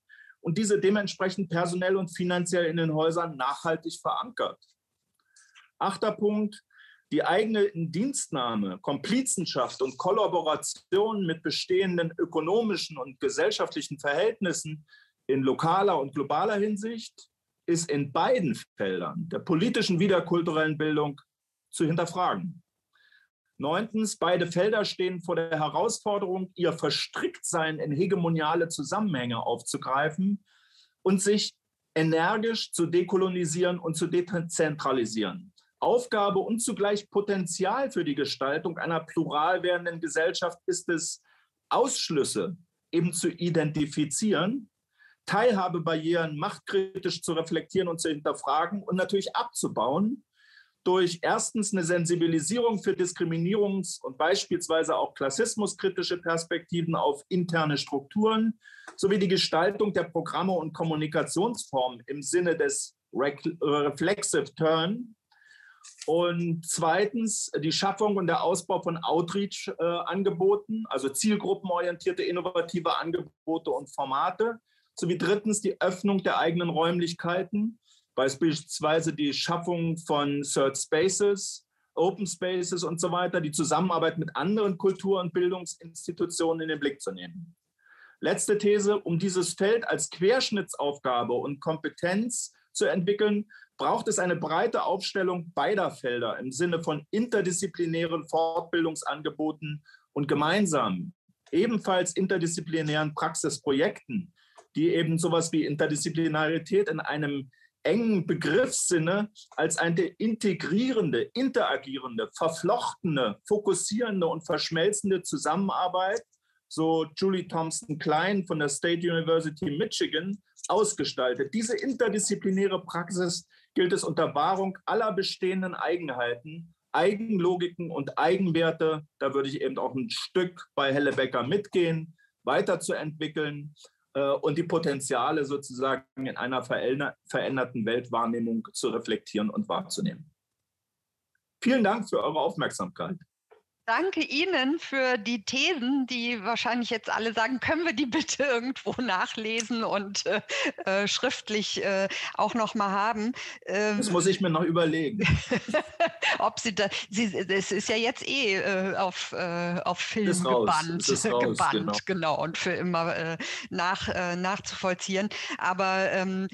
und diese dementsprechend personell und finanziell in den Häusern nachhaltig verankert. Achter Punkt, die eigene Indienstnahme, Komplizenschaft und Kollaboration mit bestehenden ökonomischen und gesellschaftlichen Verhältnissen in lokaler und globaler Hinsicht ist in beiden Feldern der politischen wie der kulturellen Bildung zu hinterfragen. Neuntens, beide Felder stehen vor der Herausforderung, ihr Verstricktsein in hegemoniale Zusammenhänge aufzugreifen und sich energisch zu dekolonisieren und zu dezentralisieren. Aufgabe und zugleich Potenzial für die Gestaltung einer plural werdenden Gesellschaft ist es, Ausschlüsse eben zu identifizieren, Teilhabebarrieren machtkritisch zu reflektieren und zu hinterfragen und natürlich abzubauen durch erstens eine Sensibilisierung für Diskriminierungs- und beispielsweise auch klassismuskritische Perspektiven auf interne Strukturen sowie die Gestaltung der Programme und Kommunikationsformen im Sinne des Reflexive Turn Und zweitens die Schaffung und der Ausbau von Outreach-Angeboten, also zielgruppenorientierte, innovative Angebote und Formate. Sowie drittens die Öffnung der eigenen Räumlichkeiten, beispielsweise die Schaffung von Third Spaces, Open Spaces und so weiter, die Zusammenarbeit mit anderen Kultur- und Bildungsinstitutionen in den Blick zu nehmen. Letzte These, um dieses Feld als Querschnittsaufgabe und Kompetenz zu entwickeln, braucht es eine breite Aufstellung beider Felder im Sinne von interdisziplinären Fortbildungsangeboten und gemeinsamen, ebenfalls interdisziplinären Praxisprojekten, die eben sowas wie Interdisziplinarität in einem engen Begriffssinne als eine integrierende, interagierende, verflochtene, fokussierende und verschmelzende Zusammenarbeit, so Julie Thompson Klein von der State University Michigan, ausgestaltet. Diese interdisziplinäre Praxis gilt es unter Wahrung aller bestehenden Eigenheiten, Eigenlogiken und Eigenwerte, da würde ich eben auch ein Stück bei Hellebecker mitgehen, weiterzuentwickeln und die Potenziale sozusagen in einer veränderten Weltwahrnehmung zu reflektieren und wahrzunehmen. Vielen Dank für eure Aufmerksamkeit. Danke Ihnen für die Thesen, die wahrscheinlich jetzt alle sagen, können wir die bitte irgendwo nachlesen und äh, äh schriftlich äh, auch noch mal haben. Ähm, das muss ich mir noch überlegen. ob Sie da, Sie, es ist ja jetzt eh äh, auf, äh, auf Film gebannt, raus, gebannt genau. genau. und für immer äh, nach, nachzuvollziehen. Aber ähm,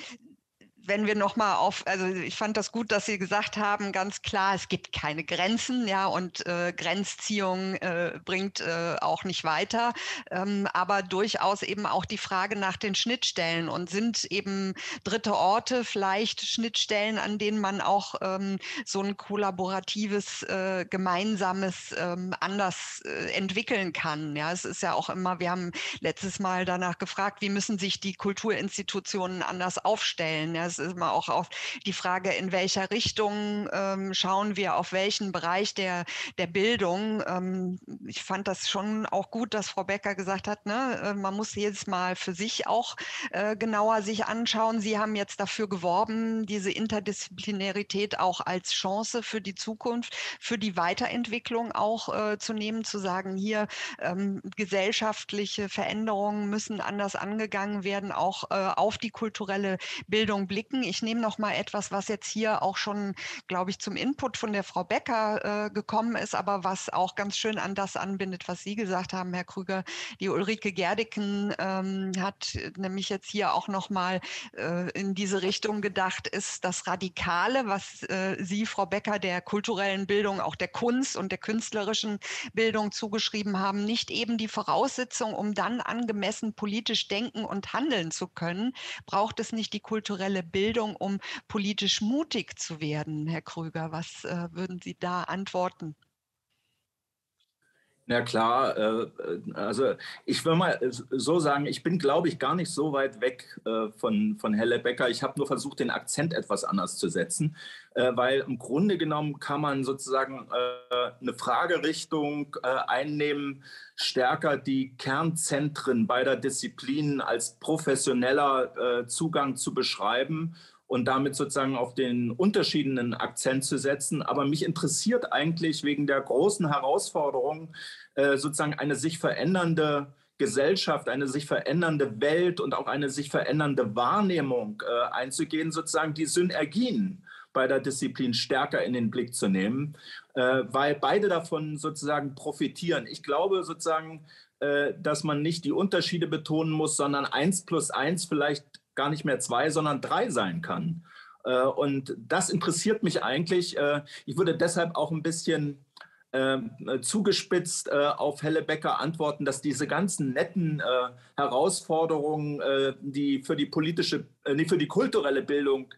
wenn wir nochmal auf, also ich fand das gut, dass Sie gesagt haben, ganz klar, es gibt keine Grenzen, ja, und äh, Grenzziehung äh, bringt äh, auch nicht weiter, ähm, aber durchaus eben auch die Frage nach den Schnittstellen und sind eben dritte Orte vielleicht Schnittstellen, an denen man auch ähm, so ein kollaboratives, äh, gemeinsames ähm, anders äh, entwickeln kann. Ja, es ist ja auch immer, wir haben letztes Mal danach gefragt, wie müssen sich die Kulturinstitutionen anders aufstellen. Ja, es ist immer auch auf die Frage, in welcher Richtung ähm, schauen wir auf welchen Bereich der, der Bildung. Ähm, ich fand das schon auch gut, dass Frau Becker gesagt hat, ne, äh, man muss jedes Mal für sich auch äh, genauer sich anschauen. Sie haben jetzt dafür geworben, diese Interdisziplinarität auch als Chance für die Zukunft, für die Weiterentwicklung auch äh, zu nehmen, zu sagen, hier ähm, gesellschaftliche Veränderungen müssen anders angegangen werden, auch äh, auf die kulturelle Bildung blicken blicken. Ich nehme noch mal etwas, was jetzt hier auch schon, glaube ich, zum Input von der Frau Becker äh, gekommen ist, aber was auch ganz schön an das anbindet, was Sie gesagt haben, Herr Krüger. Die Ulrike Gerdiken ähm, hat nämlich jetzt hier auch noch mal äh, in diese Richtung gedacht, ist das Radikale, was äh, Sie, Frau Becker, der kulturellen Bildung, auch der Kunst und der künstlerischen Bildung zugeschrieben haben, nicht eben die Voraussetzung, um dann angemessen politisch denken und handeln zu können, braucht es nicht die kulturelle Bildung, um politisch mutig zu werden, Herr Krüger? Was äh, würden Sie da antworten? Na klar, äh, also ich will mal so sagen, ich bin, glaube ich, gar nicht so weit weg äh, von, von Helle Becker. Ich habe nur versucht, den Akzent etwas anders zu setzen, äh, weil im Grunde genommen kann man sozusagen eine Fragerichtung einnehmen, stärker die Kernzentren beider Disziplinen als professioneller Zugang zu beschreiben und damit sozusagen auf den unterschiedlichen Akzent zu setzen. Aber mich interessiert eigentlich wegen der großen Herausforderung äh, sozusagen eine sich verändernde Gesellschaft, eine sich verändernde Welt und auch eine sich verändernde Wahrnehmung äh, einzugehen, sozusagen die Synergien bei der Disziplin stärker in den Blick zu nehmen, äh, weil beide davon sozusagen profitieren. Ich glaube sozusagen, äh, dass man nicht die Unterschiede betonen muss, sondern eins plus eins vielleicht gar nicht mehr zwei, sondern drei sein kann. Äh, und das interessiert mich eigentlich. Äh, ich würde deshalb auch ein bisschen ähm, zugespitzt äh, auf Helle Becker antworten, dass diese ganzen netten Herausforderungen, die für die politische, nee, für die kulturelle Bildung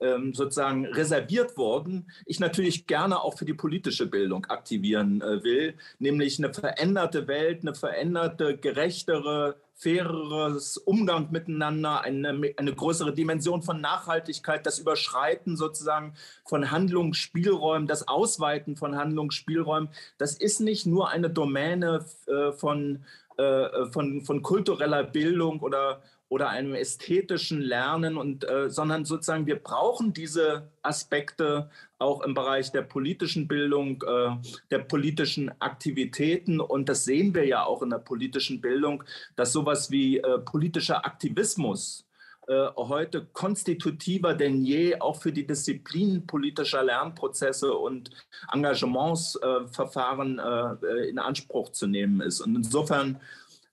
ähm, sozusagen reserviert wurden, ich natürlich gerne auch für die politische Bildung aktivieren will, nämlich eine veränderte Welt, eine veränderte, gerechtere, faireres Umgang miteinander, eine, eine größere Dimension von Nachhaltigkeit, das Überschreiten sozusagen von Handlungsspielräumen, das Ausweiten von Handlungsspielräumen, das ist nicht nur eine Domäne äh, von, äh, von, von kultureller Bildung oder oder einem ästhetischen Lernen und äh, sondern sozusagen wir brauchen diese Aspekte auch im Bereich der politischen Bildung, äh, der politischen Aktivitäten und das sehen wir ja auch in der politischen Bildung, dass sowas wie äh, politischer Aktivismus äh, heute konstitutiver denn je auch für die Disziplin politischer Lernprozesse und Engagementsverfahren äh, in Anspruch zu nehmen ist. Und insofern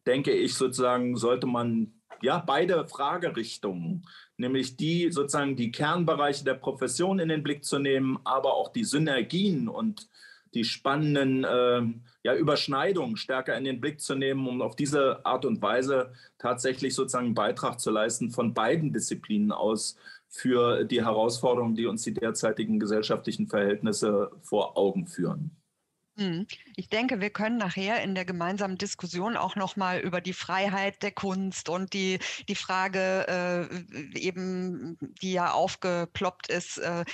denke ich sozusagen, sollte man ja, beide Fragerichtungen, nämlich die sozusagen die Kernbereiche der Profession in den Blick zu nehmen, aber auch die Synergien und die spannenden äh, ja, Überschneidungen stärker in den Blick zu nehmen, um auf diese Art und Weise tatsächlich sozusagen einen Beitrag zu leisten von beiden Disziplinen aus für die Herausforderungen, die uns die derzeitigen gesellschaftlichen Verhältnisse vor Augen führen. Mhm. Ich denke, wir können nachher in der gemeinsamen Diskussion auch noch mal über die Freiheit der Kunst und die, die Frage äh, eben, die ja aufgeploppt ist, äh,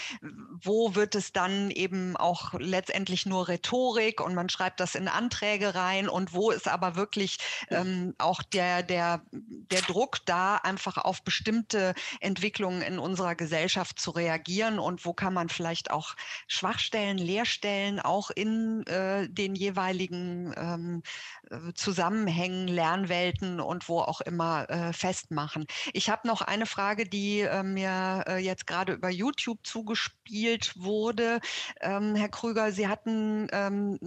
wo wird es dann eben auch letztendlich nur Rhetorik und man schreibt das in Anträge rein und wo ist aber wirklich ähm, auch der, der, der Druck da, einfach auf bestimmte Entwicklungen in unserer Gesellschaft zu reagieren und wo kann man vielleicht auch Schwachstellen, Leerstellen auch in äh, äh, den jeweiligen ähm, äh, Zusammenhängen, Lernwelten und wo auch immer äh, festmachen. Ich habe noch eine Frage, die äh, mir äh, jetzt gerade über YouTube zugespielt wurde. Ähm, Herr Krüger, Sie hatten ähm,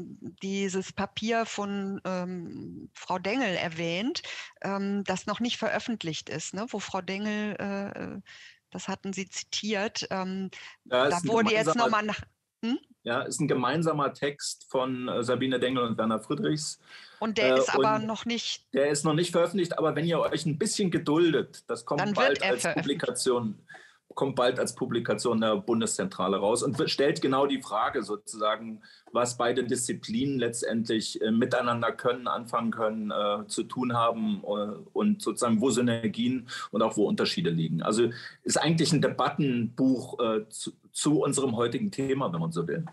dieses Papier von ähm, Frau Dengel erwähnt, ähm, das noch nicht veröffentlicht ist, ne? wo Frau Dengel äh, das hatten Sie zitiert. Ähm, da wurde jetzt nochmal nach. Hm? Ja, ist ein gemeinsamer Text von äh, Sabine Dengel und Werner Friedrichs. Und der äh, ist aber noch nicht. Der ist noch nicht veröffentlicht, aber wenn ihr euch ein bisschen geduldet, das kommt bald als Publikation kommt bald als Publikation der Bundeszentrale raus und stellt genau die Frage sozusagen, was beide Disziplinen letztendlich äh, miteinander können, anfangen können, äh, zu tun haben äh, und sozusagen wo Synergien und auch wo Unterschiede liegen. Also ist eigentlich ein Debattenbuch äh, zu, zu unserem heutigen Thema, wenn man so will.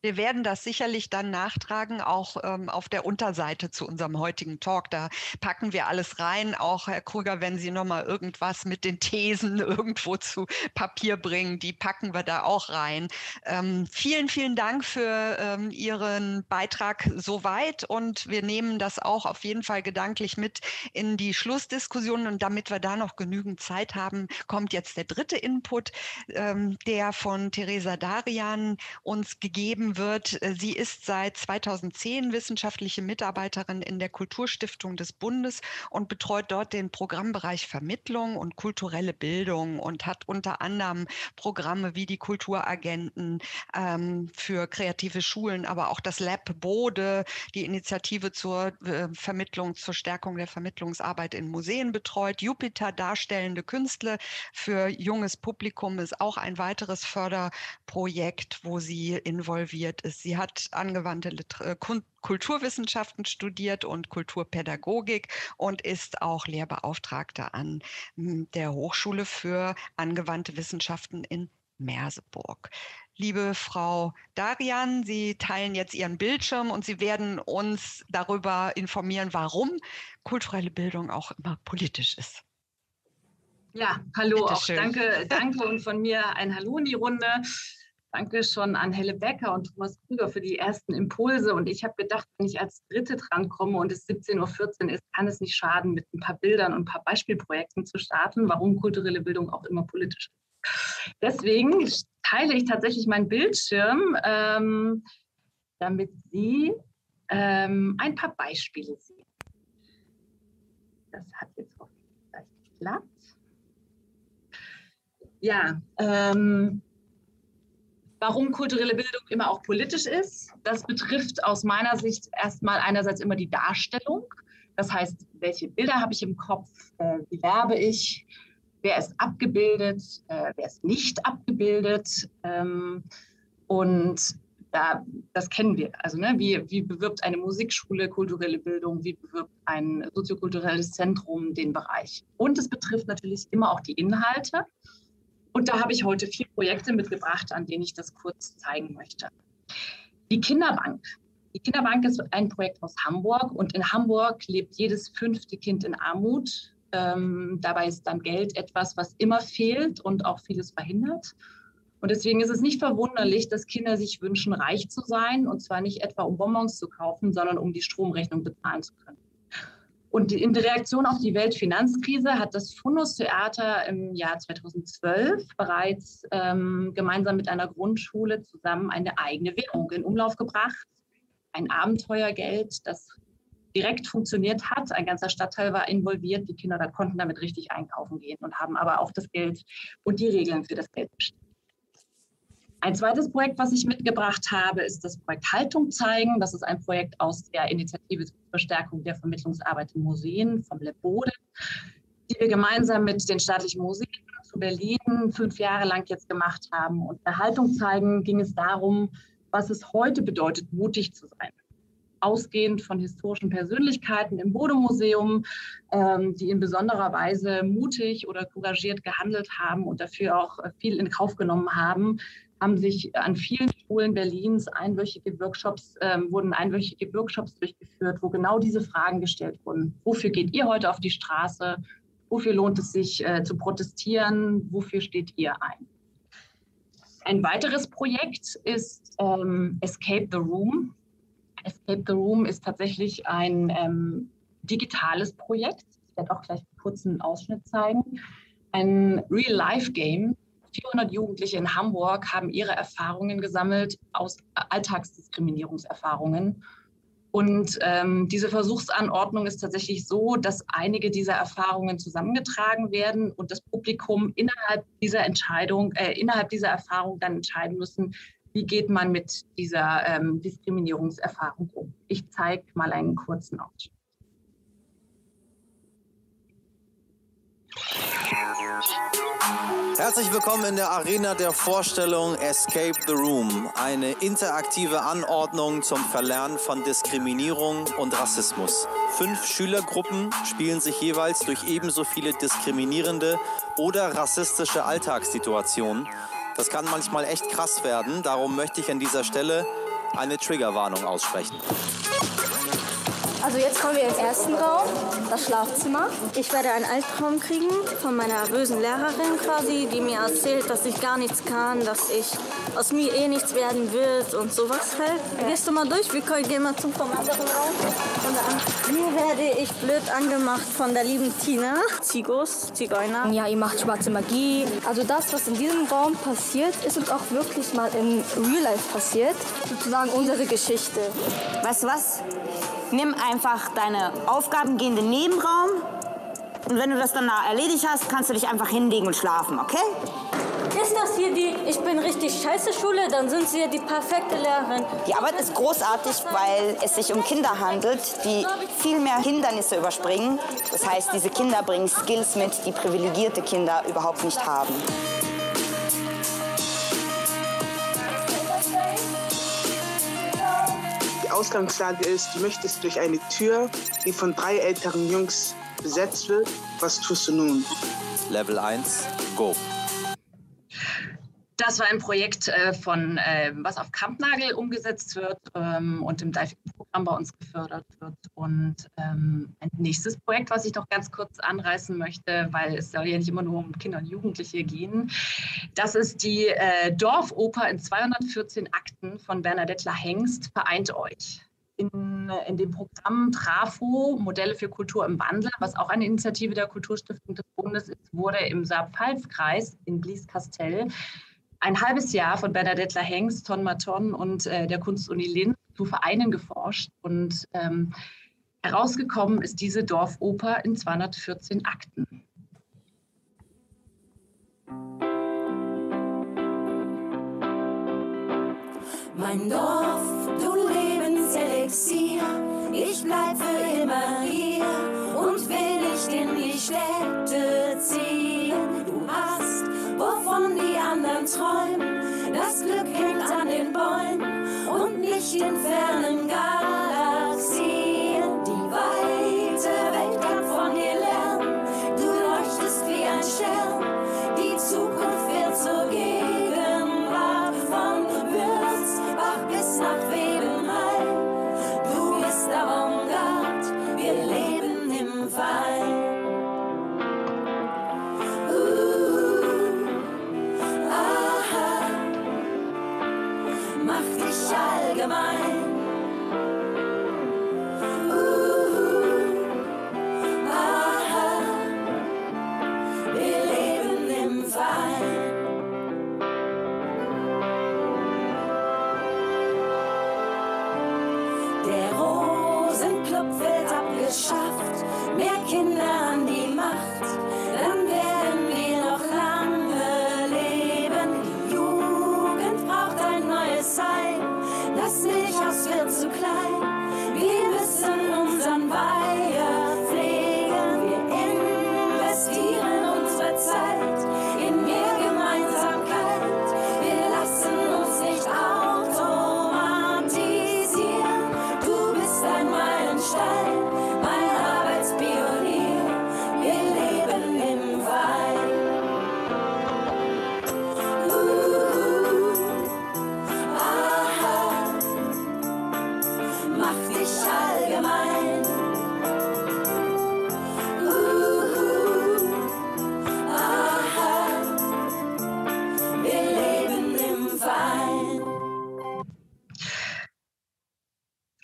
Wir werden das sicherlich dann nachtragen, auch ähm, auf der Unterseite zu unserem heutigen Talk. Da packen wir alles rein. Auch Herr Krüger, wenn Sie nochmal irgendwas mit den Thesen irgendwo zu Papier bringen, die packen wir da auch rein. Ähm, vielen, vielen Dank für ähm, Ihren Beitrag soweit und wir nehmen das auch auf jeden Fall gedanklich mit in die Schlussdiskussion. Und damit wir da noch genügend Zeit haben, kommt jetzt der dritte Input, ähm, der von Theresa Darian uns gegeben wird. Äh, sie ist seit 2010 wissenschaftliche Mitarbeiterin in der Kulturstiftung des Bundes und betreut dort den Programmbereich Vermittlung und kulturelle Bildung und hat unter anderem Programme wie die Kulturagenten ähm, für kreative Schulen, aber auch das Lab Bode, die Initiative zur äh, Vermittlung, zur Stärkung der Vermittlungsarbeit in Museen betreut. Jupiter Darstellende Künstler für junges Publikum ist auch ein weiteres Förderprojekt, wo sie involviert involviert ist. Sie hat angewandte Liter äh, Kulturwissenschaften studiert und Kulturpädagogik und ist auch Lehrbeauftragte an hm, der Hochschule für angewandte Wissenschaften in Merseburg. Liebe Frau Darian, Sie teilen jetzt Ihren Bildschirm und Sie werden uns darüber informieren, warum kulturelle Bildung auch immer politisch ist. Ja, hallo, auch danke, danke und von mir ein Hallo in die Runde. Danke schon an Helle Becker und Thomas Krüger für die ersten Impulse. Und ich habe gedacht, wenn ich als Dritte drankomme und es 17.14 Uhr ist, kann es nicht schaden, mit ein paar Bildern und ein paar Beispielprojekten zu starten, warum kulturelle Bildung auch immer politisch ist. Deswegen teile ich tatsächlich meinen Bildschirm, ähm, damit Sie ähm, ein paar Beispiele sehen. Das hat jetzt hoffentlich gleich geklappt. Ja, ähm, Warum kulturelle Bildung immer auch politisch ist, das betrifft aus meiner Sicht erstmal einerseits immer die Darstellung. Das heißt, welche Bilder habe ich im Kopf, äh, wie werbe ich, wer ist abgebildet, äh, wer ist nicht abgebildet. Ähm, und da, das kennen wir. Also ne, wie, wie bewirbt eine Musikschule kulturelle Bildung, wie bewirbt ein soziokulturelles Zentrum den Bereich. Und es betrifft natürlich immer auch die Inhalte. Und da habe ich heute vier Projekte mitgebracht, an denen ich das kurz zeigen möchte. Die Kinderbank. Die Kinderbank ist ein Projekt aus Hamburg und in Hamburg lebt jedes fünfte Kind in Armut Ähm, dabei ist dann Geld etwas, was immer fehlt und auch vieles verhindert. Und deswegen ist es nicht verwunderlich, dass Kinder sich wünschen, reich zu sein. Und zwar nicht etwa, um Bonbons zu kaufen, sondern um die Stromrechnung bezahlen zu können. Und in der Reaktion auf die Weltfinanzkrise hat das Fundus Theater im Jahr 2012 bereits ähm, gemeinsam mit einer Grundschule zusammen eine eigene Währung in Umlauf gebracht. Ein Abenteuergeld, das direkt funktioniert hat. Ein ganzer Stadtteil war involviert. Die Kinder da konnten damit richtig einkaufen gehen und haben aber auch das Geld und die Regeln für das Geld bestimmt. Ein zweites Projekt, was ich mitgebracht habe, ist das Projekt Haltung zeigen. Das ist ein Projekt aus der Initiative zur Verstärkung der Vermittlungsarbeit in Museen vom Lebode, die wir gemeinsam mit den staatlichen Museen zu Berlin fünf Jahre lang jetzt gemacht haben. Und bei Haltung zeigen ging es darum, was es heute bedeutet, mutig zu sein ausgehend von historischen Persönlichkeiten im Bodemuseum, ähm, die in besonderer Weise mutig oder couragiert gehandelt haben und dafür auch viel in Kauf genommen haben, haben sich an vielen Schulen Berlins einwöchige Workshops, ähm, wurden einwöchige Workshops durchgeführt, wo genau diese Fragen gestellt wurden. Wofür geht ihr heute auf die Straße? Wofür lohnt es sich äh, zu protestieren? Wofür steht ihr ein? Ein weiteres Projekt ist ähm, Escape the Room. Escape the Room ist tatsächlich ein ähm, digitales Projekt. Ich werde auch gleich kurz einen Ausschnitt zeigen. Ein Real-Life-Game, 400 Jugendliche in Hamburg haben ihre Erfahrungen gesammelt aus Alltagsdiskriminierungserfahrungen. Und ähm, diese Versuchsanordnung ist tatsächlich so, dass einige dieser Erfahrungen zusammengetragen werden und das Publikum innerhalb dieser Entscheidung, äh, innerhalb dieser Erfahrung dann entscheiden müssen, wie geht man mit dieser ähm, Diskriminierungserfahrung um. Ich zeige mal einen kurzen Ausschnitt. Herzlich willkommen in der Arena der Vorstellung Escape the Room, eine interaktive Anordnung zum Verlernen von Diskriminierung und Rassismus. Fünf Schülergruppen spielen sich jeweils durch ebenso viele diskriminierende oder rassistische Alltagssituationen. Das kann manchmal echt krass werden, darum möchte ich an dieser Stelle eine Triggerwarnung aussprechen. Also jetzt kommen wir im ersten Raum, das Schlafzimmer. Ich werde einen Albtraum kriegen von meiner bösen Lehrerin quasi, die mir erzählt, dass ich gar nichts kann, dass ich aus mir eh nichts werden wird und sowas halt. Ja. Gehst du mal durch? Wir gehen mal zum vom anderen Raum. Hier werde ich blöd angemacht von der lieben Tina. Zigos, Zigeuner. Ja, ihr macht schwarze Magie. Also das, was in diesem Raum passiert, ist uns auch wirklich mal im Real Life passiert. Sozusagen unsere Geschichte. Weißt du was? Nimm einfach deine Aufgaben, geh in den Nebenraum und wenn du das dann erledigt hast, kannst du dich einfach hinlegen und schlafen, okay? Ist das hier die Ich bin richtig scheiße Schule? Dann sind Sie ja die perfekte Lehrerin. Die Arbeit ist großartig, weil es sich um Kinder handelt, die viel mehr Hindernisse überspringen. Das heißt, diese Kinder bringen Skills mit, die privilegierte Kinder überhaupt nicht haben. Ausgangslage ist, du möchtest durch eine Tür, die von drei älteren Jungs besetzt wird. Was tust du nun? Level 1, go. Das war ein Projekt äh, von, äh, was auf Kampnagel umgesetzt wird ähm, und im DIFIC-Programm bei uns gefördert wird. Und ähm, ein nächstes Projekt, was ich noch ganz kurz anreißen möchte, weil es soll ja nicht immer nur um Kinder und Jugendliche gehen, das ist die äh, Dorfoper in 214 Akten von Bernadette Hengst, Vereint euch. In, in, dem Programm Trafo, Modelle für Kultur im Wandel, was auch eine Initiative der Kulturstiftung des Bundes ist, wurde im Saar-Pfalz-Kreis in Blieskastel ein halbes Jahr von Bernadette Hengst, Ton Maton und äh, der Kunstuni Linz zu Vereinen geforscht. Und ähm, herausgekommen ist diese Dorfoper in 214 Akten. Mein Dorf, du Lebenselixier, ich bleib für immer hier und will nicht in die Städte ziehen. Du hast wovon die anderen träumen. Das Glück hängt an den Bäumen und nicht in fernen Galaxien. Die weite Welt kann von dir lernen. Du leuchtest wie ein Stern.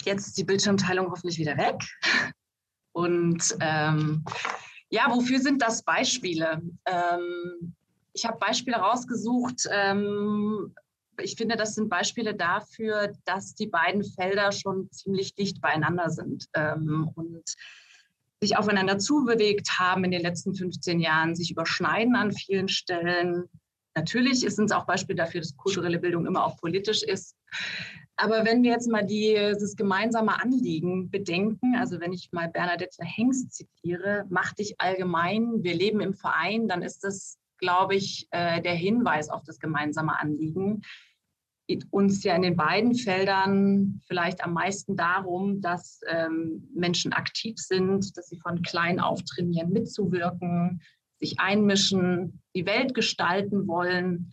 Jetzt ist die Bildschirmteilung hoffentlich wieder weg. Und ähm, ja, wofür sind das Beispiele? Ähm, ich habe Beispiele rausgesucht. Ähm, ich finde, das sind Beispiele dafür, dass die beiden Felder schon ziemlich dicht beieinander sind ähm, und sich aufeinander zubewegt haben in den letzten 15 Jahren, sich überschneiden an vielen Stellen. Natürlich sind es auch Beispiele dafür, dass kulturelle Bildung immer auch politisch ist. Aber wenn wir jetzt mal dieses gemeinsame Anliegen bedenken, also wenn ich mal Bernadette Hengst zitiere, mach dich allgemein, wir leben im Verein, dann ist das, glaube ich, äh, der Hinweis auf das gemeinsame Anliegen. Geht uns ja in den beiden Feldern vielleicht am meisten darum, dass ähm, Menschen aktiv sind, dass sie von klein auf trainieren, mitzuwirken, sich einmischen, die Welt gestalten wollen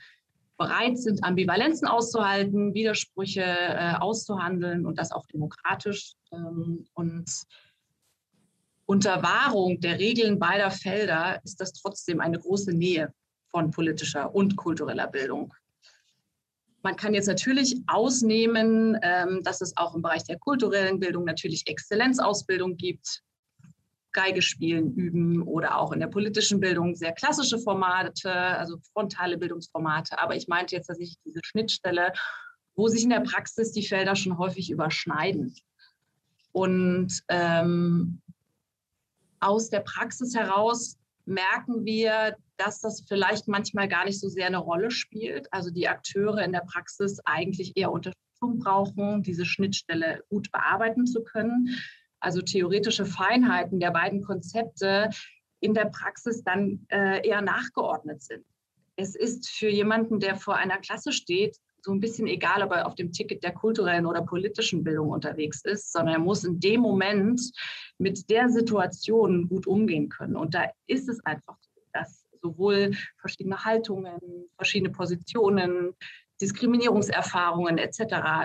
bereit sind, Ambivalenzen auszuhalten, Widersprüche äh, auszuhandeln und das auch demokratisch. Ähm, und unter Wahrung der Regeln beider Felder ist das trotzdem eine große Nähe von politischer und kultureller Bildung. Man kann jetzt natürlich ausnehmen, ähm, dass es auch im Bereich der kulturellen Bildung natürlich Exzellenzausbildung gibt, Geige spielen üben oder auch in der politischen Bildung sehr klassische Formate, also frontale Bildungsformate. Aber ich meinte jetzt tatsächlich diese Schnittstelle, wo sich in der Praxis die Felder schon häufig überschneiden. Und ähm, aus der Praxis heraus merken wir, dass das vielleicht manchmal gar nicht so sehr eine Rolle spielt. Also die Akteure in der Praxis eigentlich eher Unterstützung brauchen, diese Schnittstelle gut bearbeiten zu können also theoretische Feinheiten der beiden Konzepte in der Praxis dann äh, eher nachgeordnet sind. Es ist für jemanden, der vor einer Klasse steht, so ein bisschen egal, ob er auf dem Ticket der kulturellen oder politischen Bildung unterwegs ist, sondern er muss in dem Moment mit der Situation gut umgehen können. Und da ist es einfach so, dass sowohl verschiedene Haltungen, verschiedene Positionen, Diskriminierungserfahrungen etc.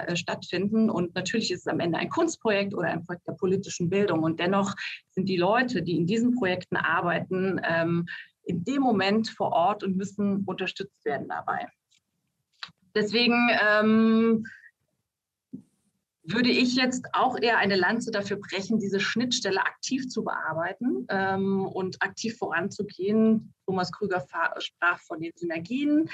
Äh, stattfinden. Und natürlich ist es am Ende ein Kunstprojekt oder ein Projekt der politischen Bildung. Und dennoch sind die Leute, die in diesen Projekten arbeiten, ähm, in dem Moment vor Ort und müssen unterstützt werden dabei. Deswegen ähm, würde ich jetzt auch eher eine Lanze dafür brechen, diese Schnittstelle aktiv zu bearbeiten ähm, und aktiv voranzugehen. Thomas Krüger sprach von den Synergien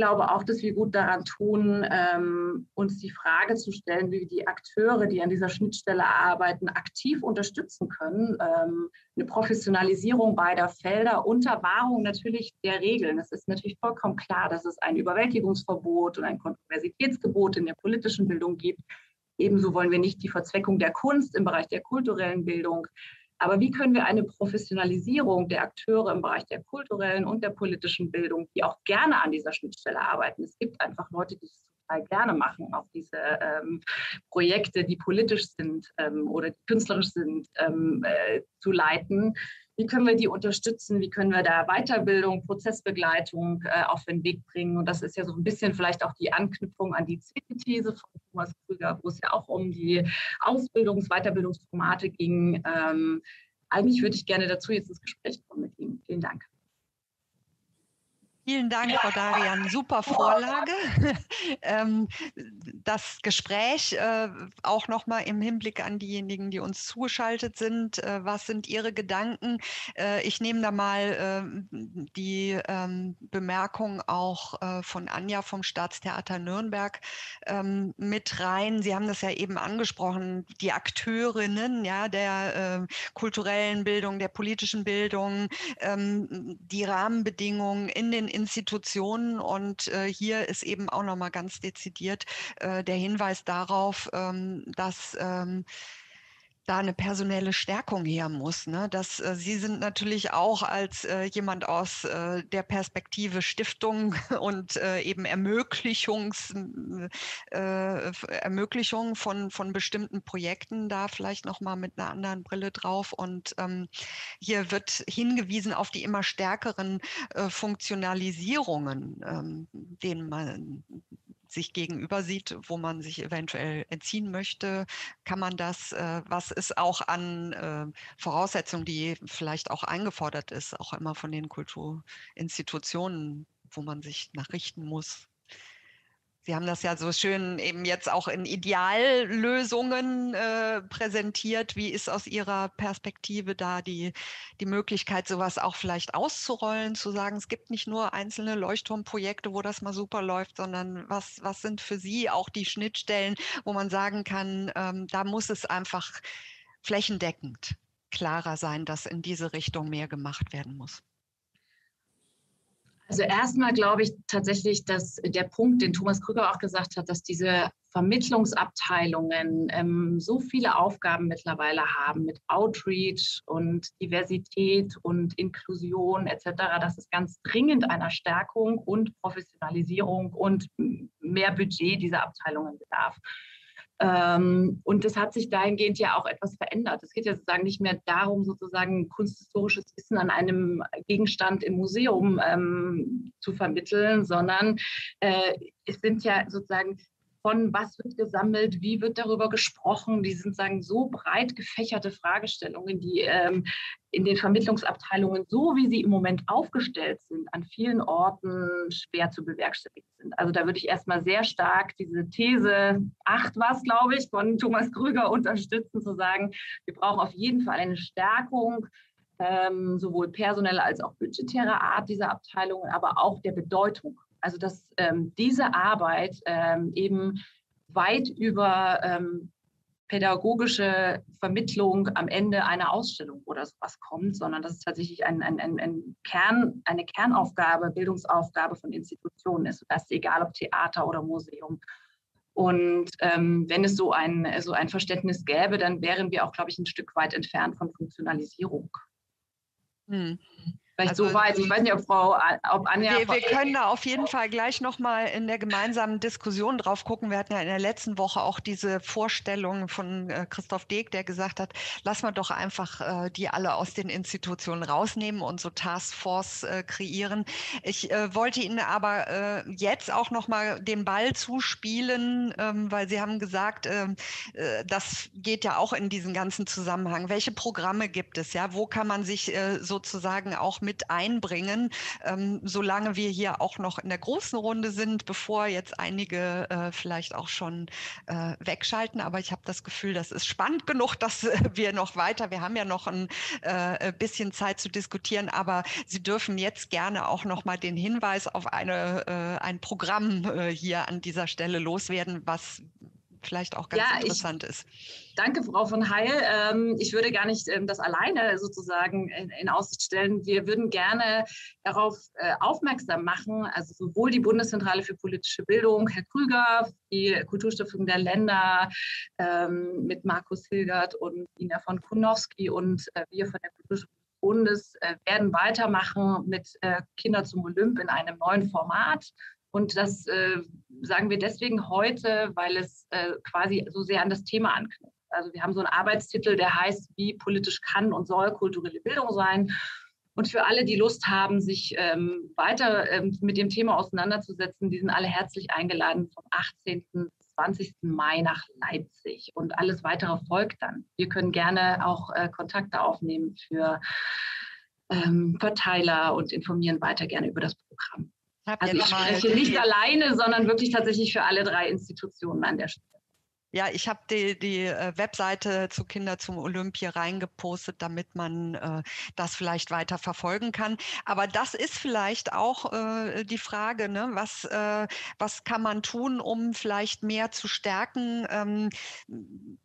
glaube auch, dass wir gut daran tun, ähm, uns die Frage zu stellen, wie wir die Akteure, die an dieser Schnittstelle arbeiten, aktiv unterstützen können. Ähm, eine Professionalisierung beider Felder unter Wahrung natürlich der Regeln. Es ist natürlich vollkommen klar, dass es ein Überwältigungsverbot und ein Kontroversitätsgebot in der politischen Bildung gibt. Ebenso wollen wir nicht die Verzweckung der Kunst im Bereich der kulturellen Bildung. Aber wie können wir eine Professionalisierung der Akteure im Bereich der kulturellen und der politischen Bildung, die auch gerne an dieser Schnittstelle arbeiten? Es gibt einfach Leute, die es total gerne machen, auch diese ähm, Projekte, die politisch sind ähm, oder künstlerisch sind, ähm, äh, zu leiten. Wie können wir die unterstützen? Wie können wir da Weiterbildung, Prozessbegleitung äh, auf den Weg bringen? Und das ist ja so ein bisschen vielleicht auch die Anknüpfung an die zweite These von Thomas Krüger, wo es ja auch um die Ausbildungs-, Weiterbildungsformate ging. Ähm, eigentlich würde ich gerne dazu jetzt ins Gespräch kommen mit Ihnen. Vielen Dank. Vielen Dank, Frau Darian. Super Vorlage. Ähm, das Gespräch äh, auch nochmal im Hinblick an diejenigen, die uns zugeschaltet sind. Äh, was sind Ihre Gedanken? Äh, ich nehme da mal ähm, die ähm, Bemerkung auch von Anja vom Staatstheater Nürnberg mit rein. Sie haben das ja eben angesprochen, die Akteurinnen ja, der kulturellen Bildung, der politischen Bildung, die Rahmenbedingungen in den Institutionen. Und äh, hier ist eben auch nochmal ganz dezidiert äh, der Hinweis darauf, ähm, dass ähm, da eine personelle Stärkung her muss. Ne? Das, äh, Sie sind natürlich auch als äh, jemand aus äh, der Perspektive Stiftung und äh, eben Ermöglichungs, äh, Ermöglichung von, von bestimmten Projekten da vielleicht nochmal mit einer anderen Brille drauf. Und ähm, hier wird hingewiesen auf die immer stärkeren äh, Funktionalisierungen, ähm, denen man sich gegenüber sieht, wo man sich eventuell entziehen möchte, kann man das, äh, was ist auch an äh, Voraussetzungen, die vielleicht auch eingefordert ist, auch immer von den Kulturinstitutionen, wo man sich nachrichten muss. Sie haben das ja so schön eben jetzt auch in Ideallösungen äh, präsentiert. Wie ist aus Ihrer Perspektive da die, die Möglichkeit, sowas auch vielleicht auszurollen, zu sagen, es gibt nicht nur einzelne Leuchtturmprojekte, wo das mal super läuft, sondern was, was sind für Sie auch die Schnittstellen, wo man sagen kann, ähm, da muss es einfach flächendeckend klarer sein, dass in diese Richtung mehr gemacht werden muss? Also erstmal glaube ich tatsächlich, dass der Punkt, den Thomas Krüger auch gesagt hat, dass diese Vermittlungsabteilungen ähm, so viele Aufgaben mittlerweile haben mit Outreach und Diversität und Inklusion etc., dass es ganz dringend einer Stärkung und Professionalisierung und mehr Budget dieser Abteilungen bedarf. Ähm, und das hat sich dahingehend ja auch etwas verändert. Es geht ja sozusagen nicht mehr darum, sozusagen kunsthistorisches Wissen an einem Gegenstand im Museum ähm, zu vermitteln, sondern äh, es sind ja sozusagen von was wird gesammelt, wie wird darüber gesprochen. Die sind sagen so breit gefächerte Fragestellungen, die ähm, in den Vermittlungsabteilungen, so wie sie im Moment aufgestellt sind, an vielen Orten schwer zu bewerkstelligen sind. Also da würde ich erstmal sehr stark diese These, acht was, glaube ich, von Thomas Krüger unterstützen, zu sagen, wir brauchen auf jeden Fall eine Stärkung ähm, sowohl personeller als auch budgetärer Art dieser Abteilungen, aber auch der Bedeutung also dass ähm, diese Arbeit ähm, eben weit über ähm, pädagogische Vermittlung am Ende einer Ausstellung oder sowas kommt, sondern dass es tatsächlich ein, ein, ein, ein Kern, eine Kernaufgabe, Bildungsaufgabe von Institutionen ist. Das ist egal ob Theater oder Museum. Und ähm, wenn es so ein, so ein Verständnis gäbe, dann wären wir auch, glaube ich, ein Stück weit entfernt von Funktionalisierung. Hm. Vielleicht also, so weit. Ich weiß nicht, ob Frau, ob Anja. Wir, wir können da auf jeden Fall gleich nochmal in der gemeinsamen Diskussion drauf gucken. Wir hatten ja in der letzten Woche auch diese Vorstellung von äh, Christoph Deeg, der gesagt hat, lass mal doch einfach äh, die alle aus den Institutionen rausnehmen und so Taskforce äh, kreieren. Ich äh, wollte Ihnen aber äh, jetzt auch nochmal den Ball zuspielen, ähm, weil Sie haben gesagt, ähm, äh, das geht ja auch in diesen ganzen Zusammenhang. Welche Programme gibt es? Ja, wo kann man sich sozusagen auch mit mit einbringen, ähm, solange wir hier auch noch in der großen Runde sind, bevor jetzt einige äh, vielleicht auch schon äh, wegschalten. Aber ich habe das Gefühl, das ist spannend genug, dass äh, wir noch weiter, wir haben ja noch ein äh, bisschen Zeit zu diskutieren, aber Sie dürfen jetzt gerne auch noch mal den Hinweis auf eine, äh, ein Programm äh, hier an dieser Stelle loswerden, was vielleicht auch ganz ja, interessant ich, ist. Danke, Frau von Heil. Ähm, ich würde gar nicht ähm, das alleine sozusagen in, Aussicht stellen. Wir würden gerne darauf äh, aufmerksam machen, also sowohl die Bundeszentrale für politische Bildung, Herr Krüger, die Kulturstiftung der Länder ähm, mit Markus Hilgert und Ina von Kunowski und äh, wir von der Kulturstiftung Bundes äh, werden weitermachen mit Kinder zum Olymp in einem neuen Format. Und das äh, sagen wir deswegen heute, weil es äh, quasi so sehr an das Thema anknüpft. Also wir haben so einen Arbeitstitel, der heißt, wie politisch kann und soll kulturelle Bildung sein. Und für alle, die Lust haben, sich ähm, weiter ähm, mit dem Thema auseinanderzusetzen, die sind alle herzlich eingeladen vom 18. bis 20. Mai nach Leipzig. Und alles weitere folgt dann. Wir können gerne auch äh, Kontakte aufnehmen für ähm, Verteiler und informieren weiter gerne über das Programm. Also ich spreche nicht alleine, sondern wirklich tatsächlich für alle drei Institutionen an der Stelle. Ja, ich habe die, die äh, Webseite zu Kinder zum Olympia reingepostet, damit man äh, das vielleicht weiter verfolgen kann. Aber das ist vielleicht auch äh, die Frage, ne? was, äh, was kann man tun, um vielleicht mehr zu stärken, ähm,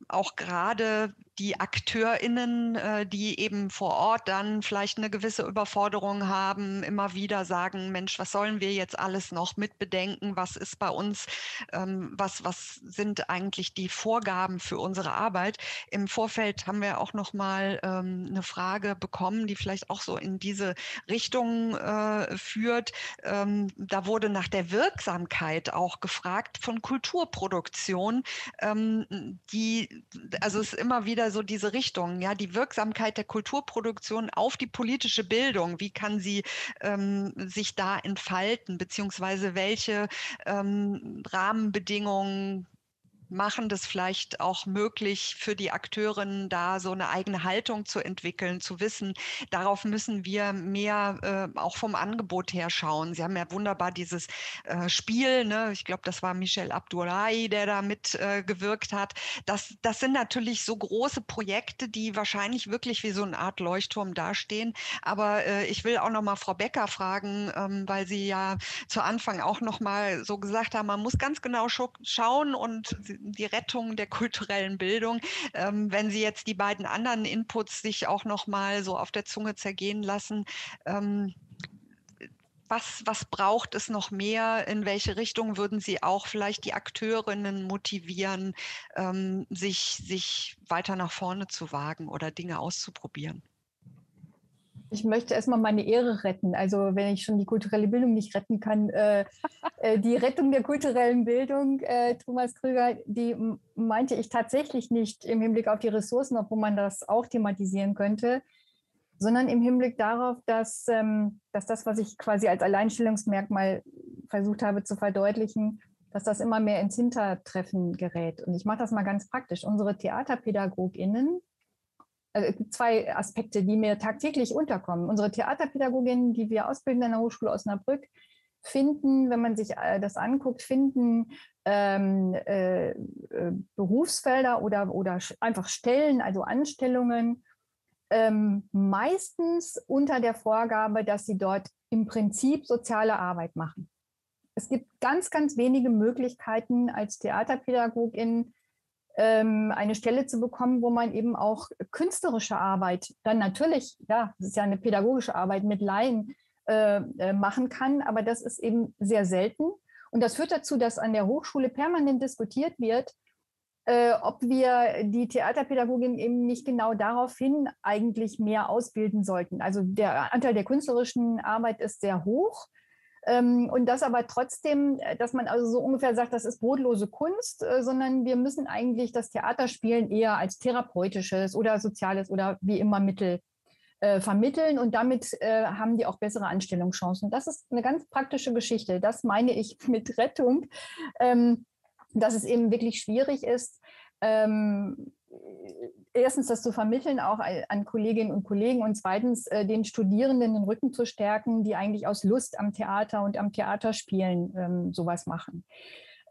auch gerade die AkteurInnen, äh, die eben vor Ort dann vielleicht eine gewisse Überforderung haben, immer wieder sagen, Mensch, was sollen wir jetzt alles noch mitbedenken? Was ist bei uns, ähm, was, was sind eigentlich die Vorgaben für unsere Arbeit? Im Vorfeld haben wir auch noch mal ähm, eine Frage bekommen, die vielleicht auch so in diese Richtung äh, führt. Ähm, da wurde nach der Wirksamkeit auch gefragt von Kulturproduktion, die, also es immer wieder wieder so diese Richtung, ja, die Wirksamkeit der Kulturproduktion auf die politische Bildung. Wie kann sie ähm, sich da entfalten, beziehungsweise welche ähm, Rahmenbedingungen machen das vielleicht auch möglich für die Akteurinnen, da so eine eigene Haltung zu entwickeln, zu wissen, darauf müssen wir mehr äh, auch vom Angebot her schauen. Sie haben ja wunderbar dieses äh, Spiel, ne? ich glaube, das war Michel Abdullahi, der da mitgewirkt äh, hat. Das, das sind natürlich so große Projekte, die wahrscheinlich wirklich wie so eine Art Leuchtturm dastehen. Aber äh, ich will auch noch mal Frau Becker fragen, ähm, weil Sie ja zu Anfang auch noch mal so gesagt haben, man muss ganz genau schauen und die Rettung der kulturellen Bildung. Ähm, wenn Sie jetzt die beiden anderen Inputs sich auch noch mal so auf der Zunge zergehen lassen, ähm, was, was braucht es noch mehr? In welche Richtung würden Sie auch vielleicht die Akteurinnen motivieren, ähm, sich, sich weiter nach vorne zu wagen oder Dinge auszuprobieren? Ich möchte erstmal meine Ehre retten. Also wenn ich schon die kulturelle Bildung nicht retten kann, äh, äh, die Rettung der kulturellen Bildung, äh, Thomas Krüger, die meinte ich tatsächlich nicht im Hinblick auf die Ressourcen, obwohl man das auch thematisieren könnte, sondern im Hinblick darauf, dass, ähm, dass das, was ich quasi als Alleinstellungsmerkmal versucht habe zu verdeutlichen, dass das immer mehr ins Hintertreffen gerät. Und ich mache das mal ganz praktisch. Unsere TheaterpädagogInnen also es gibt zwei Aspekte, die mir tagtäglich unterkommen. Unsere Theaterpädagoginnen, die wir ausbilden an der Hochschule Osnabrück, finden, wenn man sich äh, das anguckt, finden ähm, äh, äh, Berufsfelder oder, oder einfach Stellen, also Anstellungen, ähm, meistens unter der Vorgabe, dass sie dort im Prinzip soziale Arbeit machen. Es gibt ganz, ganz wenige Möglichkeiten als Theaterpädagogin ähm, eine Stelle zu bekommen, wo man eben auch künstlerische Arbeit, dann natürlich, ja, das ist ja eine pädagogische Arbeit mit Laien äh, äh, machen kann, aber das ist eben sehr selten. Und das führt dazu, dass an der Hochschule permanent diskutiert wird, äh, ob wir die Theaterpädagogin eben nicht genau daraufhin eigentlich mehr ausbilden sollten. Also der Anteil der künstlerischen Arbeit ist sehr hoch. Ähm, und das aber trotzdem, äh, dass man also so ungefähr sagt, das ist brotlose Kunst, äh, sondern wir müssen eigentlich das Theaterspielen eher als therapeutisches oder soziales oder wie immer Mittel äh, vermitteln und damit äh, haben die auch bessere Anstellungschancen. Das ist eine ganz praktische Geschichte. Das meine ich mit Rettung, ähm, dass es eben wirklich schwierig ist, ähm, erstens das zu vermitteln, auch an Kolleginnen und Kollegen und zweitens äh, den Studierenden den Rücken zu stärken, die eigentlich aus Lust am Theater und am Theaterspielen ähm, sowas machen.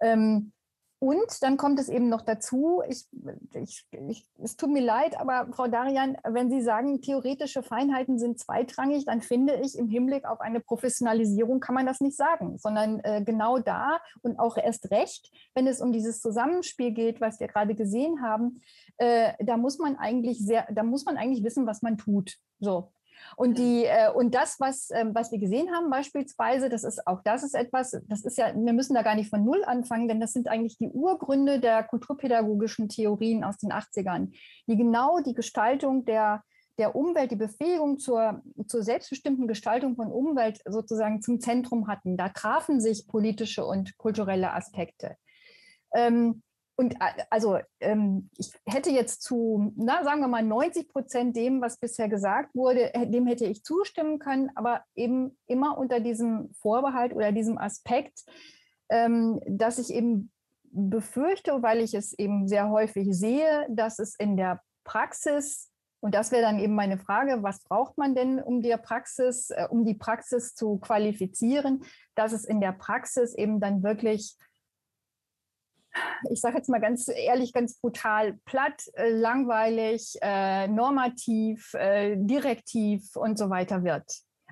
Ähm, und dann kommt es eben noch dazu, ich, ich, ich, es tut mir leid, aber Frau Darian, wenn Sie sagen, theoretische Feinheiten sind zweitrangig, dann finde ich, im Hinblick auf eine Professionalisierung kann man das nicht sagen, sondern äh, genau da und auch erst recht, wenn es um dieses Zusammenspiel geht, was wir gerade gesehen haben, äh, da muss man eigentlich sehr, da muss man eigentlich wissen, was man tut. So. Und, die, äh, und das, was, äh, was wir gesehen haben, beispielsweise, das ist auch das ist etwas, das ist ja, wir müssen da gar nicht von Null anfangen, denn das sind eigentlich die Urgründe der kulturpädagogischen Theorien aus den 80ern, die genau die Gestaltung der, der Umwelt, die Befähigung zur, zur selbstbestimmten Gestaltung von Umwelt sozusagen zum Zentrum hatten. Da trafen sich politische und kulturelle Aspekte. Ähm, und also ähm, ich hätte jetzt zu, na, sagen wir mal, 90 Prozent dem, was bisher gesagt wurde, dem hätte ich zustimmen können, aber eben immer unter diesem Vorbehalt oder diesem Aspekt, ähm, dass ich eben befürchte, weil ich es eben sehr häufig sehe, dass es in der Praxis, und das wäre dann eben meine Frage, was braucht man denn, um die Praxis, äh, um die Praxis zu qualifizieren, dass es in der Praxis eben dann wirklich ich sage jetzt mal ganz ehrlich, ganz brutal, platt, äh, langweilig, äh, normativ, äh, direktiv und so weiter wird.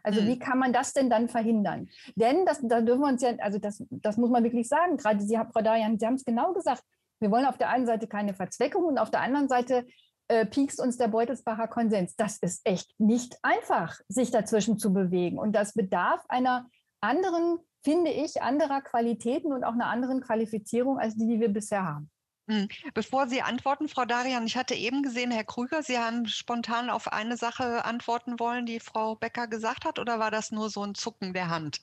Also mhm. wie kann man das denn dann verhindern? Denn das, da dürfen wir uns ja, also das, das muss man wirklich sagen, gerade Sie, Frau Dayan, Sie haben es genau gesagt, wir wollen auf der einen Seite keine Verzweckung und auf der anderen Seite äh, piekst uns der Beutelsbacher Konsens. Das ist echt nicht einfach, sich dazwischen zu bewegen. Und das bedarf einer anderen finde ich, anderer Qualitäten und auch einer anderen Qualifizierung als die, die wir bisher haben. Hm. Bevor Sie antworten, Frau Darian, ich hatte eben gesehen, Herr Krüger, Sie haben spontan auf eine Sache antworten wollen, die Frau Becker gesagt hat, oder war das nur so ein Zucken der Hand?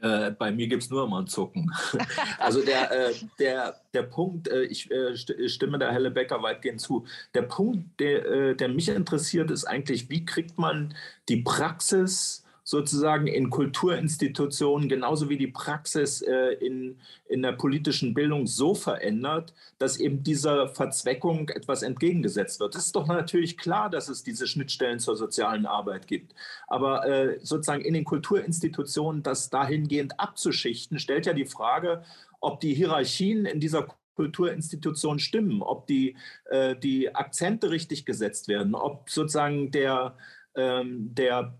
Äh, bei mir gibt es nur immer ein Zucken. Also der, äh, der, der Punkt, äh, ich äh, stimme der Helle Becker weitgehend zu. Der Punkt, der, äh, der mich interessiert, ist eigentlich, wie kriegt man die Praxis sozusagen in Kulturinstitutionen genauso wie die Praxis äh, in, in der politischen Bildung so verändert, dass eben dieser Verzweckung etwas entgegengesetzt wird. Es ist doch natürlich klar, dass es diese Schnittstellen zur sozialen Arbeit gibt. Aber äh, sozusagen in den Kulturinstitutionen das dahingehend abzuschichten, stellt ja die Frage, ob die Hierarchien in dieser Kulturinstitution stimmen, ob die, äh, die Akzente richtig gesetzt werden, ob sozusagen der, ähm, der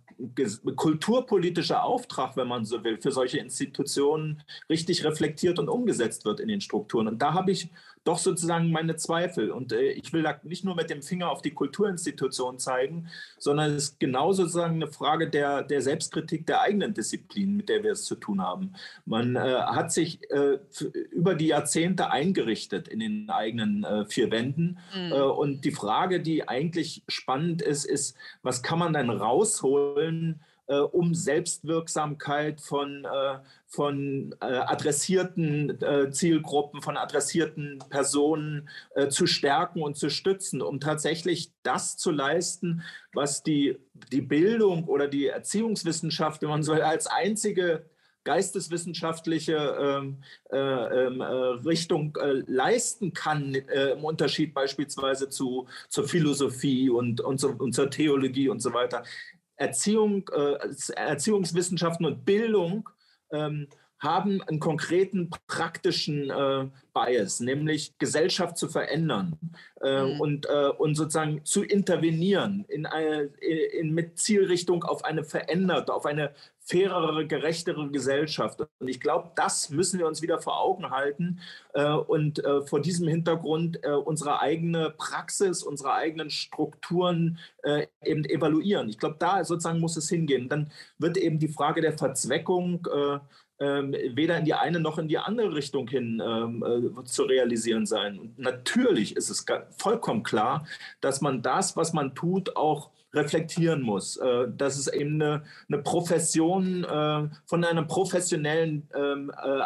kulturpolitische Auftrag, wenn man so will, für solche Institutionen richtig reflektiert und umgesetzt wird in den Strukturen. Und da habe ich doch sozusagen meine Zweifel. Und äh, ich will da nicht nur mit dem Finger auf die Kulturinstitution zeigen, sondern es ist genau sozusagen eine Frage der, der Selbstkritik der eigenen Disziplin, mit der wir es zu tun haben. Man äh, hat sich äh, über die Jahrzehnte eingerichtet in den eigenen äh, vier Wänden. Mhm. Äh, und die Frage, die eigentlich spannend ist, ist, was kann man dann rausholen? Äh, um Selbstwirksamkeit von, äh, von äh, adressierten äh, Zielgruppen, von adressierten Personen äh, zu stärken und zu stützen, um tatsächlich das zu leisten, was die, die Bildung oder die Erziehungswissenschaft, wenn man so als einzige geisteswissenschaftliche ähm, äh, ähm, äh, Richtung äh, leisten kann, äh, im Unterschied beispielsweise zu, zur Philosophie und, und, so, und zur Theologie und so weiter. Erziehung, äh, Erziehungswissenschaften und Bildung ähm, haben einen konkreten praktischen äh, Bias, nämlich Gesellschaft zu verändern äh, mhm. und, äh, und sozusagen zu intervenieren in eine, in, mit Zielrichtung auf eine veränderte, auf eine fairere, gerechtere Gesellschaft. Und ich glaube, das müssen wir uns wieder vor Augen halten äh, und äh, vor diesem Hintergrund äh, unsere eigene Praxis, unsere eigenen Strukturen äh, eben evaluieren. Ich glaube, da sozusagen muss es hingehen. Dann wird eben die Frage der Verzweckung äh, ähm, weder in die eine noch in die andere Richtung hin ähm, äh, zu realisieren sein. Und natürlich ist es vollkommen klar, dass man das, was man tut, auch reflektieren muss. Äh, dass es eben eine, eine Profession äh, von einem professionellen ähm, äh,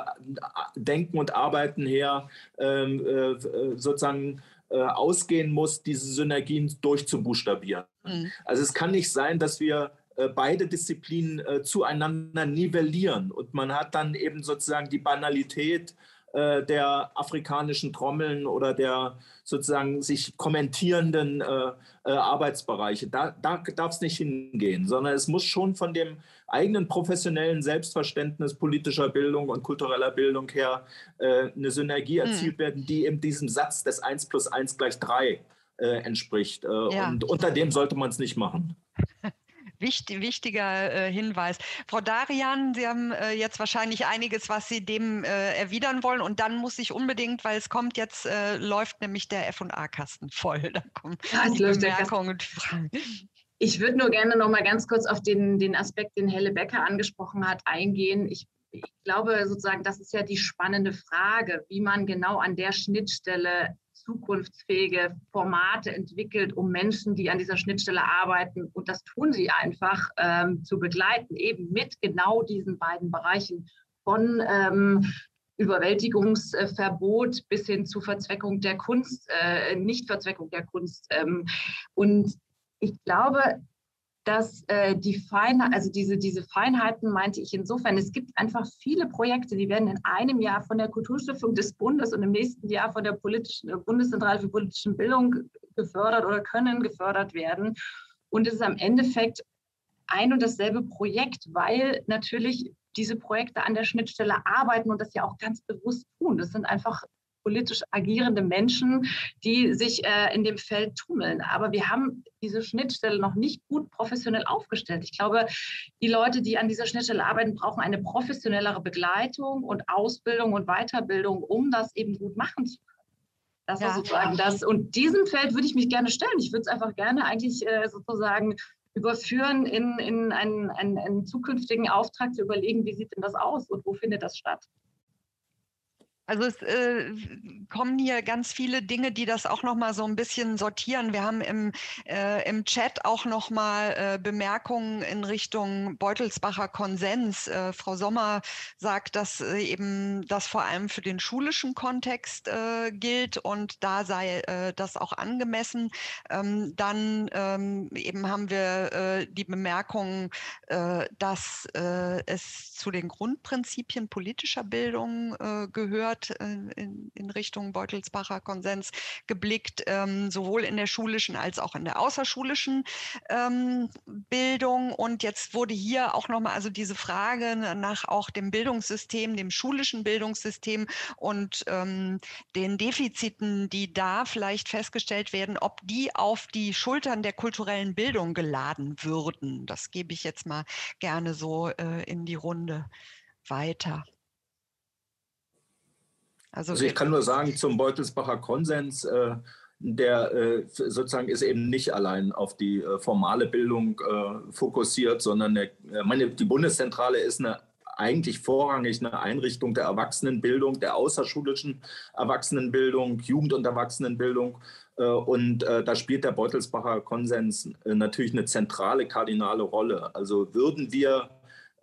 Denken und Arbeiten her ähm, sozusagen ausgehen muss, diese Synergien durchzubuchstabieren. Mhm. Also es kann nicht sein, dass wir beide Disziplinen zueinander nivellieren und man hat dann eben sozusagen die Banalität äh, der afrikanischen Trommeln oder der sozusagen sich kommentierenden äh, äh, Arbeitsbereiche. Da, da darf es nicht hingehen, sondern es muss schon von dem eigenen professionellen Selbstverständnis politischer Bildung und kultureller Bildung her äh, eine Synergie hm. erzielt werden, die eben diesem Satz des 1 plus 1 gleich 3 äh, entspricht. Ja. Und unter dem sollte man es nicht machen. Wichtig, wichtiger äh, Hinweis. Frau Darian, Sie haben äh, jetzt wahrscheinlich einiges, was Sie dem äh, erwidern wollen. Und dann muss ich unbedingt, weil es kommt jetzt, äh, läuft nämlich der FA-Kasten voll. Da kommen ja, die Bemerkungen und Fragen. Ich würde nur gerne noch mal ganz kurz auf den, den Aspekt, den Helle Becker angesprochen hat, eingehen. Ich, ich glaube sozusagen, das ist ja die spannende Frage, wie man genau an der Schnittstelle zukunftsfähige Formate entwickelt, um Menschen, die an dieser Schnittstelle arbeiten, und das tun sie einfach, ähm, zu begleiten, eben mit genau diesen beiden Bereichen von ähm, Überwältigungsverbot bis hin zu Verzweckung der Kunst, äh, Nichtverzweckung der Kunst. Ähm, und ich glaube, dass äh, die Feinheit, also diese, diese Feinheiten meinte ich insofern, es gibt einfach viele Projekte, die werden in einem Jahr von der Kulturstiftung des Bundes und im nächsten Jahr von der politischen, Bundeszentrale für politische Bildung gefördert oder können gefördert werden. Und es ist am Endeffekt ein und dasselbe Projekt, weil natürlich diese Projekte an der Schnittstelle arbeiten und das ja auch ganz bewusst tun. Das sind einfach politisch agierende Menschen, die sich äh, in dem Feld tummeln. Aber wir haben diese Schnittstelle noch nicht gut professionell aufgestellt. Ich glaube, die Leute, die an dieser Schnittstelle arbeiten, brauchen eine professionellere Begleitung und Ausbildung und Weiterbildung, um das eben gut machen zu können. Das ja. ist sozusagen das. Und diesem Feld würde ich mich gerne stellen. Ich würde es einfach gerne eigentlich äh, sozusagen überführen in, in einen, einen, einen zukünftigen Auftrag zu überlegen, wie sieht denn das aus und wo findet das statt. Also es äh, kommen hier ganz viele Dinge, die das auch noch mal so ein bisschen sortieren. Wir haben im, äh, im Chat auch noch mal äh, Bemerkungen in Richtung Beutelsbacher Konsens. Äh, Frau Sommer sagt, dass äh, eben das vor allem für den schulischen Kontext äh, gilt und da sei das auch angemessen. Ähm, dann ähm, eben haben wir die Bemerkung, dass es zu den Grundprinzipien politischer Bildung gehört hat in, in, Richtung Beutelsbacher Konsens geblickt, ähm, sowohl in der schulischen als auch in der außerschulischen ähm, Bildung. Und jetzt wurde hier auch nochmal also diese Frage nach auch dem Bildungssystem, dem schulischen Bildungssystem und ähm, den Defiziten, die da vielleicht festgestellt werden, ob die auf die Schultern der kulturellen Bildung geladen würden. Das gebe ich jetzt mal gerne so äh, in die Runde weiter. Also, also ich kann nur sagen, zum Beutelsbacher Konsens, äh, der äh, sozusagen ist eben nicht allein auf die äh, formale Bildung äh, fokussiert, sondern der, äh, meine, die Bundeszentrale ist eine eigentlich vorrangig eine Einrichtung der Erwachsenenbildung, der außerschulischen Erwachsenenbildung, Jugend- und Erwachsenenbildung. Äh, und da spielt der Beutelsbacher Konsens natürlich eine zentrale, kardinale Rolle. Also würden wir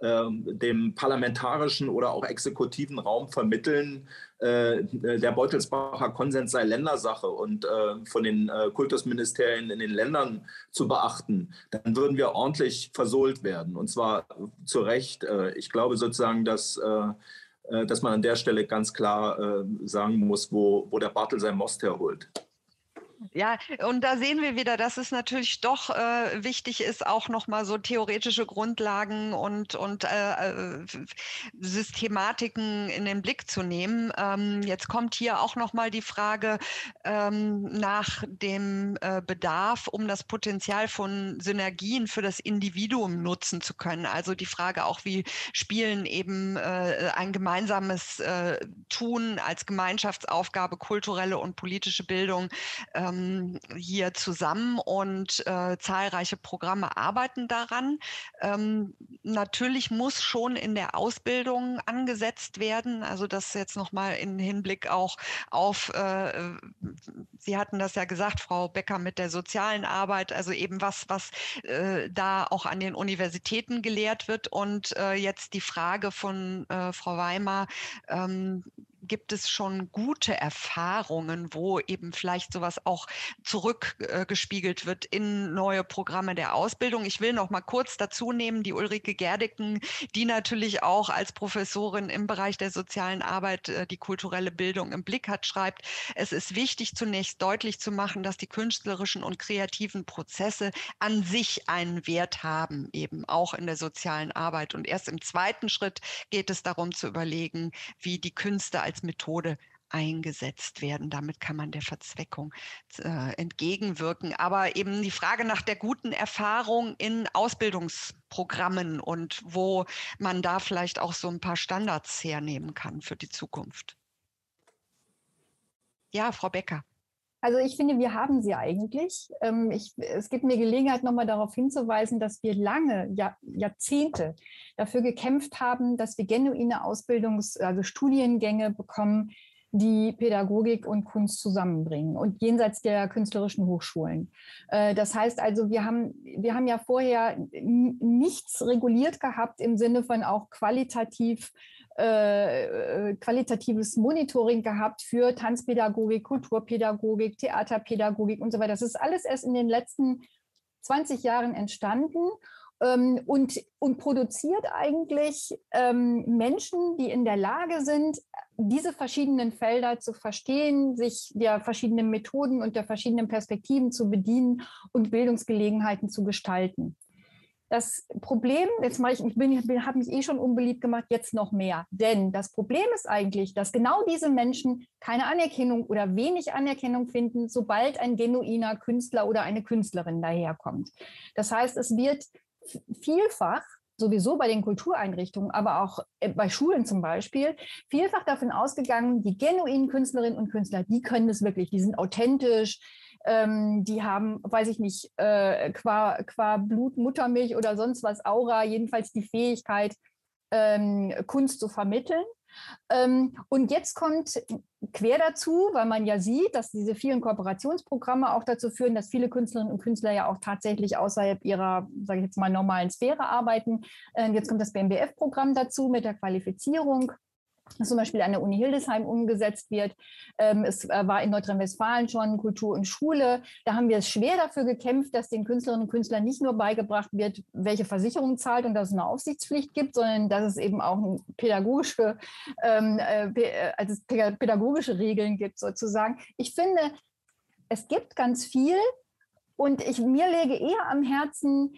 ähm, dem parlamentarischen oder auch exekutiven Raum vermitteln, äh, der Beutelsbacher Konsens sei Ländersache und äh, von den äh, Kultusministerien in den Ländern zu beachten, dann würden wir ordentlich versohlt werden. Und zwar zu Recht. Ich glaube sozusagen, dass dass man an der Stelle ganz klar sagen muss, wo, wo der Bartel sein Most herholt. Ja, und da sehen wir wieder, dass es natürlich doch äh, wichtig ist, auch nochmal so theoretische Grundlagen und, und äh, äh, Systematiken in den Blick zu nehmen. Ähm, jetzt kommt hier auch nochmal die Frage ähm, nach dem äh, Bedarf, um das Potenzial von Synergien für das Individuum nutzen zu können. Also die Frage auch, wie Spielen eben äh, ein gemeinsames äh, Tun als Gemeinschaftsaufgabe, kulturelle und politische Bildung ähm, ähm, hier zusammen und äh, zahlreiche Programme arbeiten daran. Ähm, natürlich muss schon in der Ausbildung angesetzt werden. Also das jetzt nochmal in Hinblick auch auf, äh, Sie hatten das ja gesagt, Frau Becker, mit der sozialen Arbeit, also eben was, was äh, da auch an den Universitäten gelehrt wird. Und äh, jetzt die Frage von äh, Frau Weimar, ähm, gibt es schon gute Erfahrungen, wo eben vielleicht sowas auch zurückgespiegelt wird in neue Programme der Ausbildung. Ich will noch mal kurz dazu nehmen, die Ulrike Gerdicken, die natürlich auch als Professorin im Bereich der sozialen Arbeit äh, die kulturelle Bildung im Blick hat, schreibt, es ist wichtig zunächst deutlich zu machen, dass die künstlerischen und kreativen Prozesse an sich einen Wert haben, eben auch in der sozialen Arbeit. Und erst im zweiten Schritt geht es darum zu überlegen, wie die Künste als als Methode eingesetzt werden. Damit kann man der Verzweckung äh, entgegenwirken. Aber eben die Frage nach der guten Erfahrung in Ausbildungsprogrammen und wo man da vielleicht auch so ein paar Standards hernehmen kann für die Zukunft. Ja, Frau Becker. Also ich finde, wir haben sie eigentlich. Ähm, ich, es gibt mir Gelegenheit, nochmal darauf hinzuweisen, dass wir lange, Jahr, Jahrzehnte dafür gekämpft haben, dass wir genuine Ausbildungs-, also Studiengänge bekommen, die Pädagogik und Kunst zusammenbringen und jenseits der künstlerischen Hochschulen. Äh, das heißt also, wir haben, wir haben ja vorher nichts reguliert gehabt im Sinne von auch qualitativ äh, äh, qualitatives Monitoring gehabt für Tanzpädagogik, Kulturpädagogik, Theaterpädagogik und so weiter. Das ist alles erst in den letzten 20 Jahren entstanden ähm, und, und produziert eigentlich ähm, Menschen, die in der Lage sind, diese verschiedenen Felder zu verstehen, sich der verschiedenen Methoden und der verschiedenen Perspektiven zu bedienen und Bildungsgelegenheiten zu gestalten. Das Problem, jetzt mache ich, ich habe mich eh schon unbeliebt gemacht, jetzt noch mehr. Denn das Problem ist eigentlich, dass genau diese Menschen keine Anerkennung oder wenig Anerkennung finden, sobald ein genuiner Künstler oder eine Künstlerin daherkommt. Das heißt, es wird vielfach sowieso bei den Kultureinrichtungen, aber auch äh, bei Schulen zum Beispiel, vielfach davon ausgegangen, die genuinen Künstlerinnen und Künstler, die können es wirklich, die sind authentisch, ähm, die haben, weiß ich nicht, äh, qua, qua Blut, Muttermilch oder sonst was, Aura, jedenfalls die Fähigkeit, ähm, Kunst zu vermitteln. Ähm, und jetzt kommt quer dazu, weil man ja sieht, dass diese vielen Kooperationsprogramme auch dazu führen, dass viele Künstlerinnen und Künstler ja auch tatsächlich außerhalb ihrer, sage ich jetzt mal, normalen Sphäre arbeiten. Ähm, jetzt kommt das BMBF-Programm dazu mit der Qualifizierung zum Beispiel an der Uni Hildesheim umgesetzt wird. Ähm, es äh, war in Nordrhein-Westfalen schon Kultur und Schule. Da haben wir es schwer dafür gekämpft, dass den Künstlerinnen und Künstlern nicht nur beigebracht wird, welche Versicherung zahlt und dass es eine Aufsichtspflicht gibt, sondern dass es eben auch pädagogische, ähm, äh, äh also pädagogische Regeln gibt sozusagen. Ich finde, es gibt ganz viel, und ich, mir lege eher am Herzen,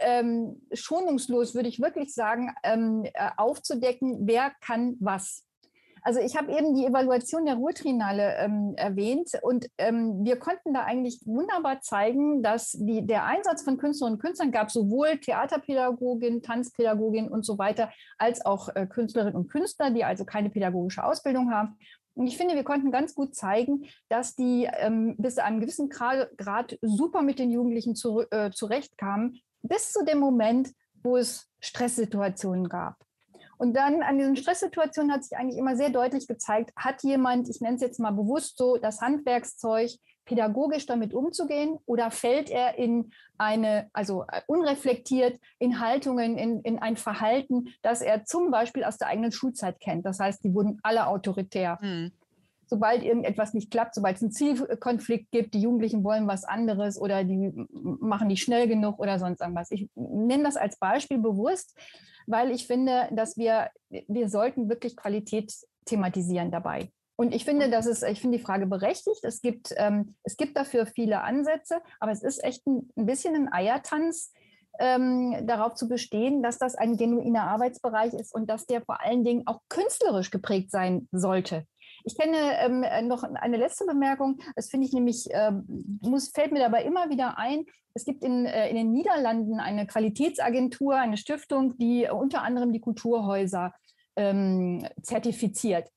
ähm, schonungslos würde ich wirklich sagen, ähm, äh, aufzudecken, wer kann was. Also ich habe eben die Evaluation der Ruhrtrinale ähm, erwähnt und ähm, wir konnten da eigentlich wunderbar zeigen, dass die, der Einsatz von Künstlerinnen und Künstlern gab sowohl Theaterpädagogin, Tanzpädagogin und so weiter, als auch äh, Künstlerinnen und Künstler, die also keine pädagogische Ausbildung haben. Und ich finde, wir konnten ganz gut zeigen, dass die ähm, bis zu einem gewissen Grad, Grad super mit den Jugendlichen zu, äh, zurechtkamen, bis zu dem Moment, wo es Stresssituationen gab. Und dann an diesen Stresssituationen hat sich eigentlich immer sehr deutlich gezeigt, hat jemand, ich nenne es jetzt mal bewusst so, das Handwerkszeug, pädagogisch damit umzugehen oder fällt er in eine, also äh, unreflektiert in Haltungen, in, in ein Verhalten, das er zum Beispiel aus der eigenen Schulzeit kennt. Das heißt, die wurden alle autoritär. Mhm. Sobald irgendetwas nicht klappt, sobald es einen Zielkonflikt gibt, die Jugendlichen wollen was anderes oder die machen nicht schnell genug oder sonst irgendwas. Ich nenne das als Beispiel bewusst, weil ich finde, dass wir, wir sollten wirklich Qualität thematisieren dabei. Und ich finde, das ist, ich finde die Frage berechtigt. Es gibt, ähm, es gibt dafür viele Ansätze, aber es ist echt ein, ein bisschen ein Eiertanz, ähm, darauf zu bestehen, dass das ein genuiner Arbeitsbereich ist und dass der vor allen Dingen auch künstlerisch geprägt sein sollte. Ich kenne ähm, noch eine letzte Bemerkung. Das finde ich nämlich, ähm, muss, fällt mir dabei immer wieder ein. Es gibt in, äh, in den Niederlanden eine Qualitätsagentur, eine Stiftung, die unter anderem die Kulturhäuser ähm, zertifiziert.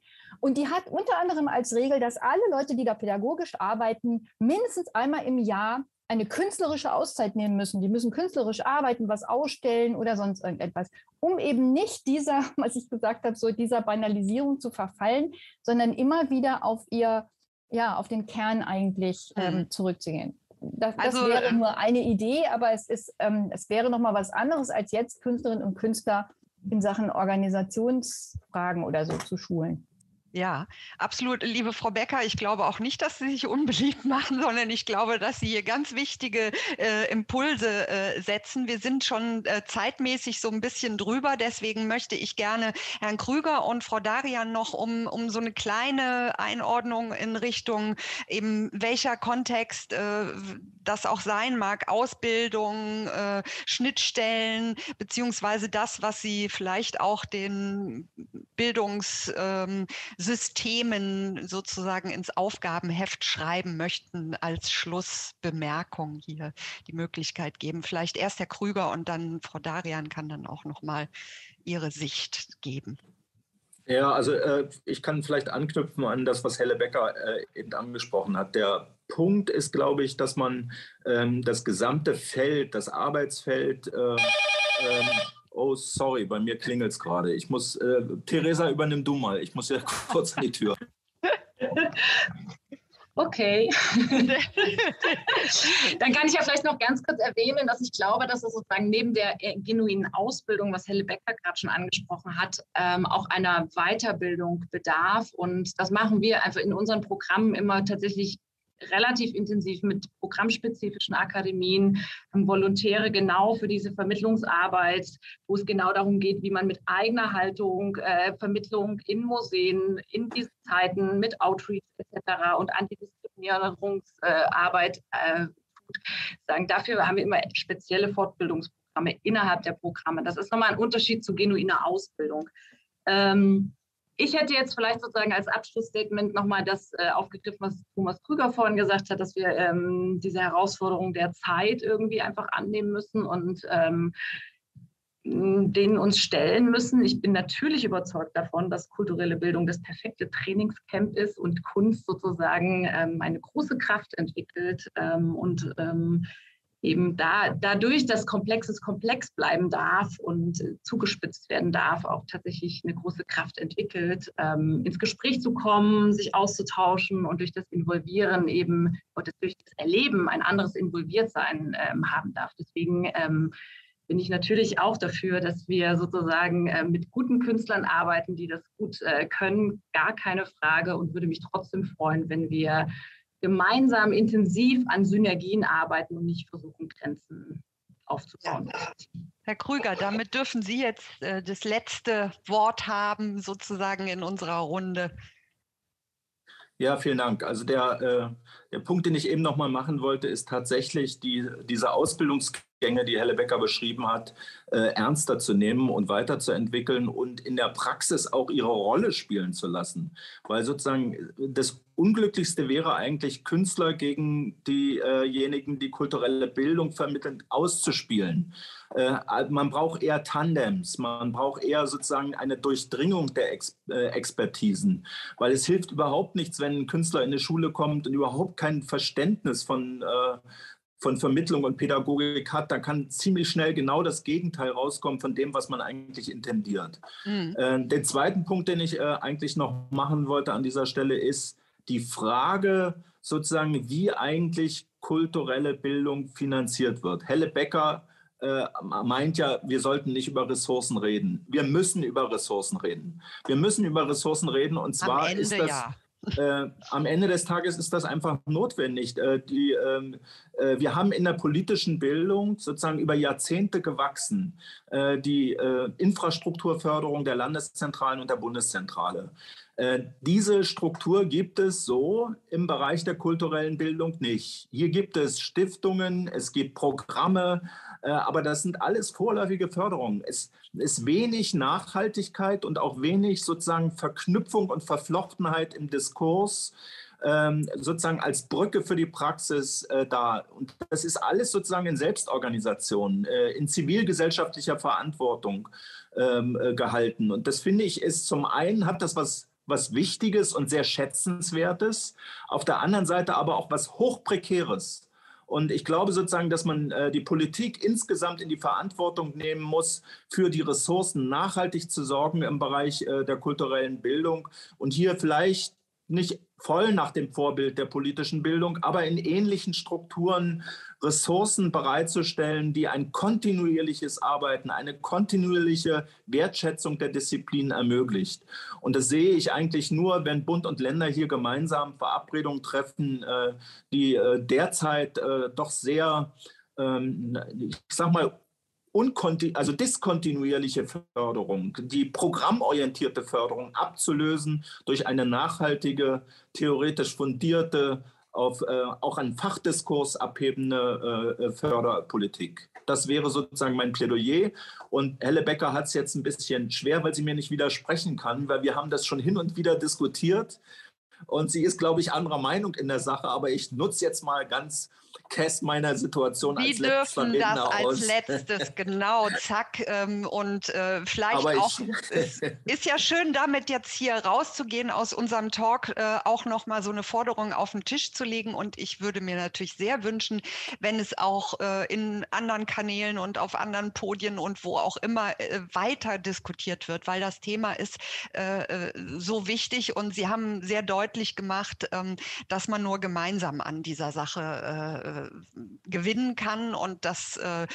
Und die hat unter anderem als Regel, dass alle Leute, die da pädagogisch arbeiten, mindestens einmal im Jahr eine künstlerische Auszeit nehmen müssen. Die müssen künstlerisch arbeiten, was ausstellen oder sonst irgendetwas, um eben nicht dieser, was ich gesagt habe, so dieser Banalisierung zu verfallen, sondern immer wieder auf ihr, ja, auf den Kern eigentlich ähm, mhm. zurückzugehen. Das, das also, wäre ähm nur eine Idee, aber es ist, ähm, es wäre noch mal was anderes als jetzt Künstlerinnen und Künstler in Sachen Organisationsfragen oder so zu schulen. Ja, absolut, liebe Frau Becker. Ich glaube auch nicht, dass Sie sich unbeliebt machen, sondern ich glaube, dass Sie hier ganz wichtige äh, Impulse äh, setzen. Wir sind schon äh, zeitmäßig so ein bisschen drüber. Deswegen möchte ich gerne Herrn Krüger und Frau Darian noch um, um so eine kleine Einordnung in Richtung eben welcher Kontext äh, das auch sein mag, Ausbildung, äh, Schnittstellen, beziehungsweise das, was Sie vielleicht auch den Bildungs ähm, Systemen sozusagen ins Aufgabenheft schreiben möchten, als Schlussbemerkung hier die Möglichkeit geben. Vielleicht erst Herr Krüger und dann Frau Darian kann dann auch noch mal ihre Sicht geben. Ja, also äh, ich kann vielleicht anknüpfen an das, was Helle Becker äh, eben angesprochen hat. Der Punkt ist, glaube ich, dass man ähm, das gesamte Feld, das Arbeitsfeld äh, ähm, Oh, sorry, bei mir klingelt es gerade. Ich muss, äh, Theresa, übernimm du mal. Ich muss ja kurz an die Tür. Okay. Dann kann ich ja vielleicht noch ganz kurz erwähnen, dass ich glaube, dass es sozusagen neben der äh, genuinen Ausbildung, was Helle Becker gerade schon angesprochen hat, ähm, auch einer Weiterbildung bedarf. Und das machen wir einfach in unseren Programmen immer tatsächlich relativ intensiv mit programmspezifischen Akademien, Volontäre genau für diese Vermittlungsarbeit, wo es genau darum geht, wie man mit eigener Haltung, äh, Vermittlung in Museen, in diesen Zeiten mit Outreach etc. und Antidiskriminierungsarbeit äh, sagen. Dafür haben wir immer spezielle Fortbildungsprogramme innerhalb der Programme. Das ist nochmal ein Unterschied zu genuiner Ausbildung. Ähm, ich hätte jetzt vielleicht sozusagen als Abschlussstatement nochmal das äh, aufgegriffen, was Thomas Krüger vorhin gesagt hat, dass wir ähm, diese Herausforderung der Zeit irgendwie einfach annehmen müssen und ähm, denen uns stellen müssen. Ich bin natürlich überzeugt davon, dass kulturelle Bildung das perfekte Trainingscamp ist und Kunst sozusagen ähm, eine große Kraft entwickelt ähm, und ähm, eben da, dadurch, dass Komplexes komplex bleiben darf und äh, zugespitzt werden darf, auch tatsächlich eine große Kraft entwickelt, ähm, ins Gespräch zu kommen, sich auszutauschen und durch das Involvieren eben oder durch das Erleben ein anderes Involviertsein ähm, haben darf. Deswegen ähm, bin ich natürlich auch dafür, dass wir sozusagen äh, mit guten Künstlern arbeiten, die das gut äh, können, gar keine Frage und würde mich trotzdem freuen, wenn wir gemeinsam intensiv an Synergien arbeiten und nicht versuchen, Grenzen aufzubauen. Ja. Herr Krüger, damit dürfen Sie jetzt äh, das letzte Wort haben, sozusagen in unserer Runde. Ja, vielen Dank. Also der, äh, der Punkt, den ich eben noch mal machen wollte, ist tatsächlich die, diese Ausbildungsgänge, die Helle Becker beschrieben hat, äh, ernster zu nehmen und weiterzuentwickeln und in der Praxis auch ihre Rolle spielen zu lassen. Weil sozusagen das Unglücklichste wäre eigentlich, Künstler gegen diejenigen, die kulturelle Bildung vermitteln, auszuspielen. Äh, man braucht eher Tandems, man braucht eher sozusagen eine Durchdringung der Ex äh, Expertisen, weil es hilft überhaupt nichts, wenn ein Künstler in eine Schule kommt und überhaupt kein Verständnis von, äh, von Vermittlung und Pädagogik hat, dann kann ziemlich schnell genau das Gegenteil rauskommen von dem, was man eigentlich intendiert. Mhm. Äh, den zweiten Punkt, den ich äh, eigentlich noch machen wollte an dieser Stelle, ist die Frage sozusagen, wie eigentlich kulturelle Bildung finanziert wird. Helle Becker äh, meint ja, wir sollten nicht über Ressourcen reden. Wir müssen über Ressourcen reden. Wir müssen über Ressourcen reden und zwar Ende, ist das. Ja. Äh, am Ende des Tages ist das einfach notwendig. Äh, die, ähm, äh, wir haben in der politischen Bildung sozusagen über Jahrzehnte gewachsen. Äh, die äh, Infrastrukturförderung der Landeszentralen und der Bundeszentrale. Äh, diese Struktur gibt es so im Bereich der kulturellen Bildung nicht. Hier gibt es Stiftungen, es gibt Programme, aber das sind alles vorläufige Förderungen. Es ist wenig Nachhaltigkeit und auch wenig sozusagen Verknüpfung und Verflochtenheit im Diskurs ähm, sozusagen als Brücke für die Praxis äh, da. Und das ist alles sozusagen in Selbstorganisation, äh, in zivilgesellschaftlicher Verantwortung ähm, äh, gehalten. Und das finde ich ist zum einen hat das was was Wichtiges und sehr Schätzenswertes, auf der anderen Seite aber auch was Hochprekäres. Und ich glaube sozusagen, dass man äh, die Politik insgesamt in die Verantwortung nehmen muss, für die Ressourcen nachhaltig zu sorgen im Bereich äh, der kulturellen Bildung. Und hier vielleicht nicht voll nach dem Vorbild der politischen Bildung, aber in ähnlichen Strukturen Ressourcen bereitzustellen, die ein kontinuierliches Arbeiten, eine kontinuierliche Wertschätzung der Disziplin ermöglicht. Und das sehe ich eigentlich nur, wenn Bund und Länder hier gemeinsam Verabredungen treffen, äh, die äh, derzeit äh, doch sehr, ähm, ich sag mal, also diskontinuierliche Förderung, die programmorientierte Förderung abzulösen durch eine nachhaltige, theoretisch fundierte, auf äh, auch einen Fachdiskurs abhebende äh, Förderpolitik. Das wäre sozusagen mein Plädoyer. Und Helle Becker hat es jetzt ein bisschen schwer, weil sie mir nicht widersprechen kann, weil wir haben das schon hin und wieder diskutiert. Und sie ist, glaube ich, anderer Meinung in der Sache. Aber ich nutze jetzt mal ganz Kess meiner Situation Sie als dürfen das als letztes, genau, zack. Ähm, und äh, vielleicht Aber auch, es ist ja schön, damit jetzt hier rauszugehen aus unserem Talk, äh, auch nochmal so eine Forderung auf den Tisch zu legen. Und ich würde mir natürlich sehr wünschen, wenn es auch äh, in anderen Kanälen und auf anderen Podien und wo auch immer äh, weiter diskutiert wird, weil das Thema ist äh, äh, so wichtig und Sie haben sehr deutlich gemacht, ähm, dass man nur gemeinsam an dieser Sache gewinnen kann und dass äh,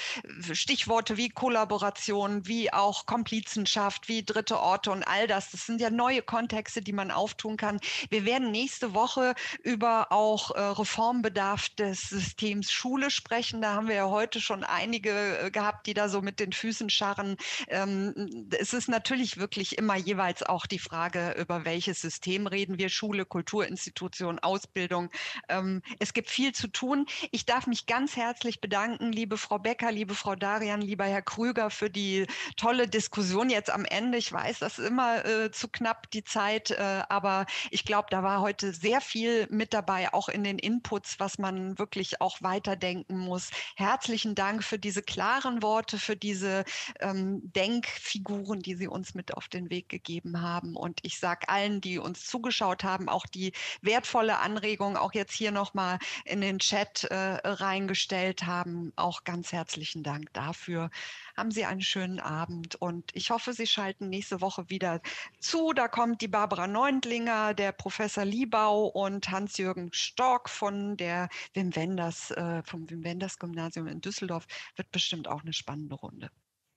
Stichworte wie Kollaboration, wie auch Komplizenschaft, wie dritte Orte und all das, das sind ja neue Kontexte, die man auftun kann. Wir werden nächste Woche über auch äh, Reformbedarf des Systems Schule sprechen. Da haben wir ja heute schon einige äh, gehabt, die da so mit den Füßen scharren. Ähm, es ist natürlich wirklich immer jeweils auch die Frage, über welches System reden wir, Schule, Kulturinstitution, Ausbildung. Ähm, es gibt viel zu tun. Ich darf mich ganz herzlich bedanken, liebe Frau Becker, liebe Frau Darian, lieber Herr Krüger, für die tolle Diskussion jetzt am Ende. Ich weiß, das ist immer äh, zu knapp die Zeit, äh, aber ich glaube, da war heute sehr viel mit dabei, auch in den Inputs, was man wirklich auch weiterdenken muss. Herzlichen Dank für diese klaren Worte, für diese ähm, Denkfiguren, die Sie uns mit auf den Weg gegeben haben. Und ich sage allen, die uns zugeschaut haben, auch die wertvolle Anregung auch jetzt hier nochmal in den Chat äh, reingestellt haben. Auch ganz herzlichen Dank dafür. Haben Sie einen schönen Abend und ich hoffe, Sie schalten nächste Woche wieder zu. Da kommt die Barbara Neundlinger, der Professor Liebau und Hans-Jürgen Stork von der Wim Wenders, äh, vom Wim Wenders Gymnasium in Düsseldorf. Wird bestimmt auch eine spannende Runde.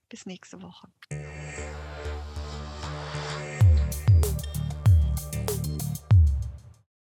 Bis nächste Woche.